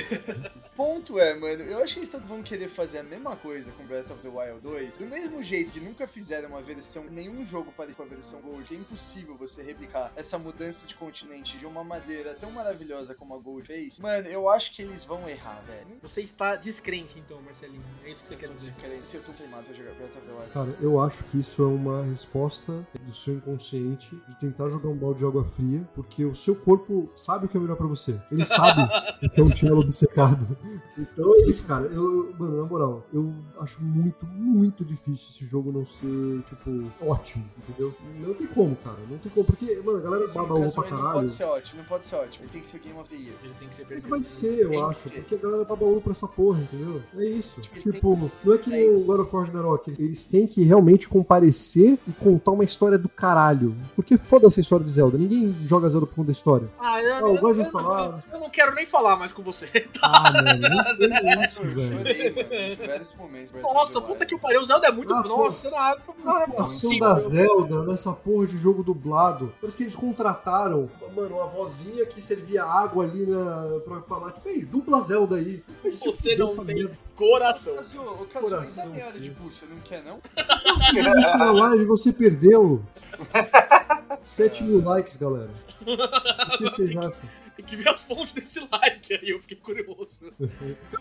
ponto é, mano, eu acho que eles vão querer fazer a mesma coisa com Breath of the Wild 2. Do mesmo jeito que nunca fizeram uma versão, nenhum jogo parecido com a versão Gold, que é impossível você replicar essa mudança de continente de uma maneira tão maravilhosa como a Gold fez. Mano, eu acho que eles vão errar, velho. Você está descrente, então, Marcelinho. É isso que você quer dizer. Se eu tô queimado pra jogar Breath of the Wild. Cara, eu acho que isso é uma resposta do seu inconsciente de tentar jogar um balde de água fria, porque o seu corpo sabe o que é melhor pra você. Ele sabe o que é um tiro obcecado. Então é isso, cara. Eu, mano, na moral, eu acho acho muito, muito difícil esse jogo não ser, tipo, ótimo, entendeu? Não tem como, cara. Não tem como. Porque, mano, a galera Esse baba ovo pra aí Não caralho. pode ser ótimo, não pode ser ótimo. Ele tem que ser o Game of the Year. Ele tem que ser Ele perfeito. vai ser, eu Tem acho, ser. porque a galera baba ovo pra essa porra, entendeu? É isso. Tipo, ele Tipo, não é que nem o God of War Ragnarok. Eles têm que realmente comparecer e contar uma história do caralho. Porque foda-se a história de Zelda. Ninguém joga Zelda por conta da história. Ah, eu, Ah, eu eu- gosto de eu- falar. eu- eu não quero nem falar mais com você. Ah, mano, não tem isso, Eu velho. Nossa, puta que pariu. O Zelda é muito. Ah, Nossa, nada. A atuação da Zelda nessa porra de jogo dublado. Parece que eles contrataram, mano, uma vozinha que servia água ali na, pra falar, tipo, ei, dupla Zelda aí. Aí se Você não tem merda. coração. Caso Coração, ainda de filho. pulso, não quer não? Isso na live você perdeu. 7 mil likes, galera. O que vocês acham? Tem que ver as fontes desse like aí, eu fiquei curioso.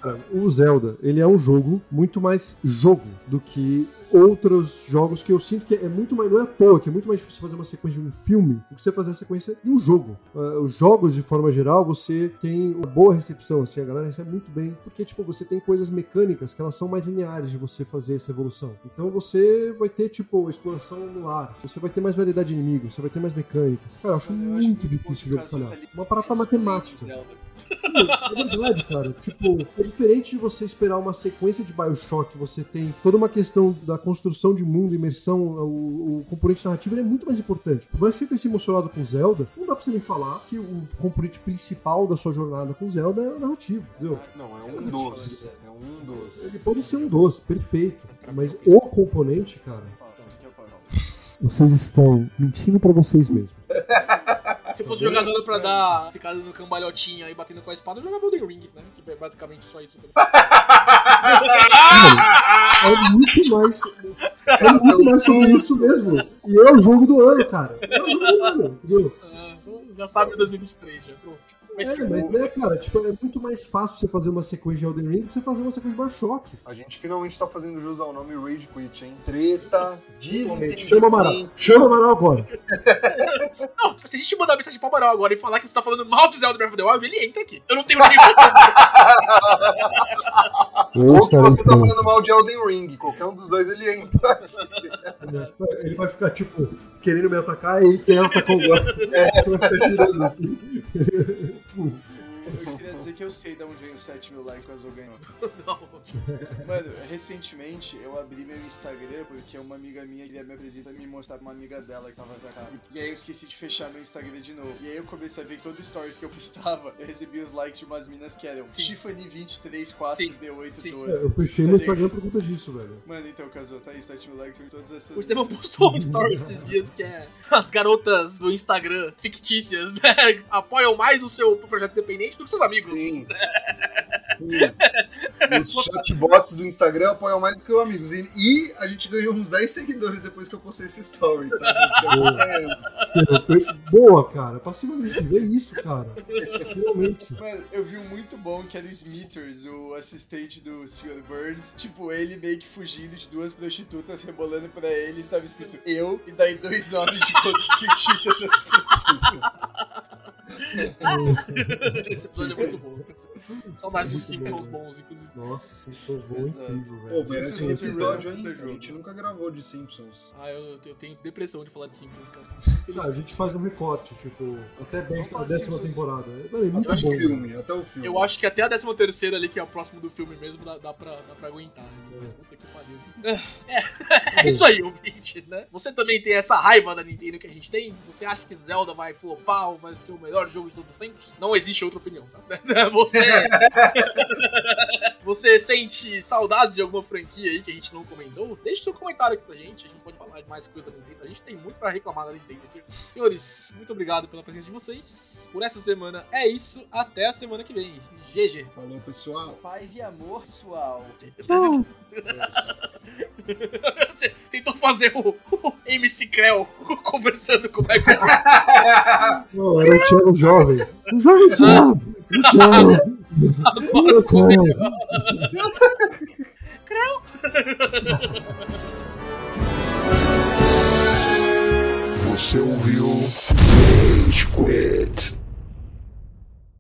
Cara, o Zelda, ele é um jogo muito mais jogo do que outros jogos que eu sinto que é muito mais. Não é à toa, que é muito mais difícil fazer uma sequência de um filme do que você fazer a sequência de um jogo. Ah, os jogos, de forma geral, você tem uma boa recepção, assim, a galera recebe muito bem, porque, tipo, você tem coisas mecânicas que elas são mais lineares de você fazer essa evolução. Então você vai ter, tipo, exploração no ar, você vai ter mais variedade de inimigos, você vai ter mais mecânicas. Cara, eu acho eu acho muito bom difícil o jogo falhar. Uma parada matemática. Zelda. É verdade, cara. Tipo, é diferente de você esperar uma sequência de Bioshock. Você tem toda uma questão da construção de mundo, imersão, o, o componente narrativo ele é muito mais importante. Por mais que você tenha se emocionado com Zelda, não dá pra você me falar que o componente principal da sua jornada com Zelda é o narrativo, entendeu? Não, é um dos. É um dos. Ele pode ser um doce, perfeito. Mas o componente, cara, vocês estão mentindo pra vocês mesmos. Se fosse jogar Zelda pra dar, ficar dando cambalhotinha e batendo com a espada, eu jogava Elden Ring, né? Que é basicamente só isso. É muito mais. É muito mais sobre isso mesmo. E é o jogo do ano, cara. É o jogo do ano, entendeu? Ah, já sabe de 2023, já. Pronto. É, mas é, cara, tipo, é muito mais fácil você fazer uma sequência de Elden Ring do que você fazer uma sequência de Bioshock. A gente finalmente tá fazendo jus ao nome Rage Quit, hein? Treta, desentendimento. Chama Amaral. Chama Amaral agora. Não, se a gente mandar mensagem pro Amaral agora e falar que você tá falando mal de Zelda Breath of the Wild, ele entra aqui. Eu não tenho nenhum. Ou que você tá falando mal de Elden Ring. Qualquer um dos dois ele entra. Ele vai ficar, tipo, querendo me atacar e quem atacou agora. É, vai ficar tirando assim. Eu queria que eu sei de onde vem os 7 mil likes que o Azul ganhou. não. Mano, recentemente eu abri meu Instagram porque uma amiga minha queria me apresentar e me mostrar pra uma amiga dela que tava pra cá. E aí eu esqueci de fechar meu Instagram de novo. E aí eu comecei a ver que todo stories que eu postava, eu recebia os likes de umas minas que eram Sim. Tiffany 23, Sim. 4D8, Sim. 12. É, eu fechei meu Instagram por conta disso, velho. Mano, então, casou, tá aí, 7 mil likes em todas essas. O Esteban postou um story esses dias que é as garotas do Instagram fictícias, né? Apoiam mais o seu projeto independente do que seus amigos. Sim. Sim. Os chatbots do Instagram apoiam mais do que os amigos. E, e a gente ganhou uns 10 seguidores depois que eu postei esse story, tá? Boa, cara. Passiva agressiva. É isso, cara. Realmente. Mano, eu vi um muito bom que era o Smithers, o assistente do Sr. Burns. Tipo, ele meio que fugindo de duas prostitutas, rebolando pra ele, estava escrito eu, e daí dois nomes de contas fictícias. Esse episódio é muito bom. Saudade dos Simpsons bons, inclusive. Nossa, Simpsons bom, incrível, Pô, velho. merece um episódio, é hein? A gente nunca gravou de Simpsons. Ah, eu, eu tenho depressão de falar de Simpsons, cara. Ah, a gente faz um recorte, tipo, até décima, falar de décima Simpsons. temporada. Mano, é muito Até bom. o filme, até o filme. Eu acho que até a 13 terceira ali, que é o próximo do filme mesmo, dá, dá, pra, dá pra aguentar. né? Mas puta que pariu. É, é isso aí, ouvinte, né? Você também tem essa raiva da Nintendo que a gente tem? Você acha que Zelda vai flopar ou vai ser o melhor jogo de todos os tempos? Não existe outra opinião, tá? Você... Você sente saudades de alguma franquia aí que a gente não comentou? Deixe seu comentário aqui pra gente, a gente pode falar de mais coisa da Nintendo. A gente tem muito pra reclamar da Nintendo. Senhores, muito obrigado pela presença de vocês. Por essa semana é isso. Até a semana que vem. GG. Falou, pessoal. Paz e amor, pessoal. Você tentou fazer o, o MC Creu conversando com o Michael. Não, era o Jovem. O jovem Thiago. Agora Thiago. Você ouviu Rage Quit.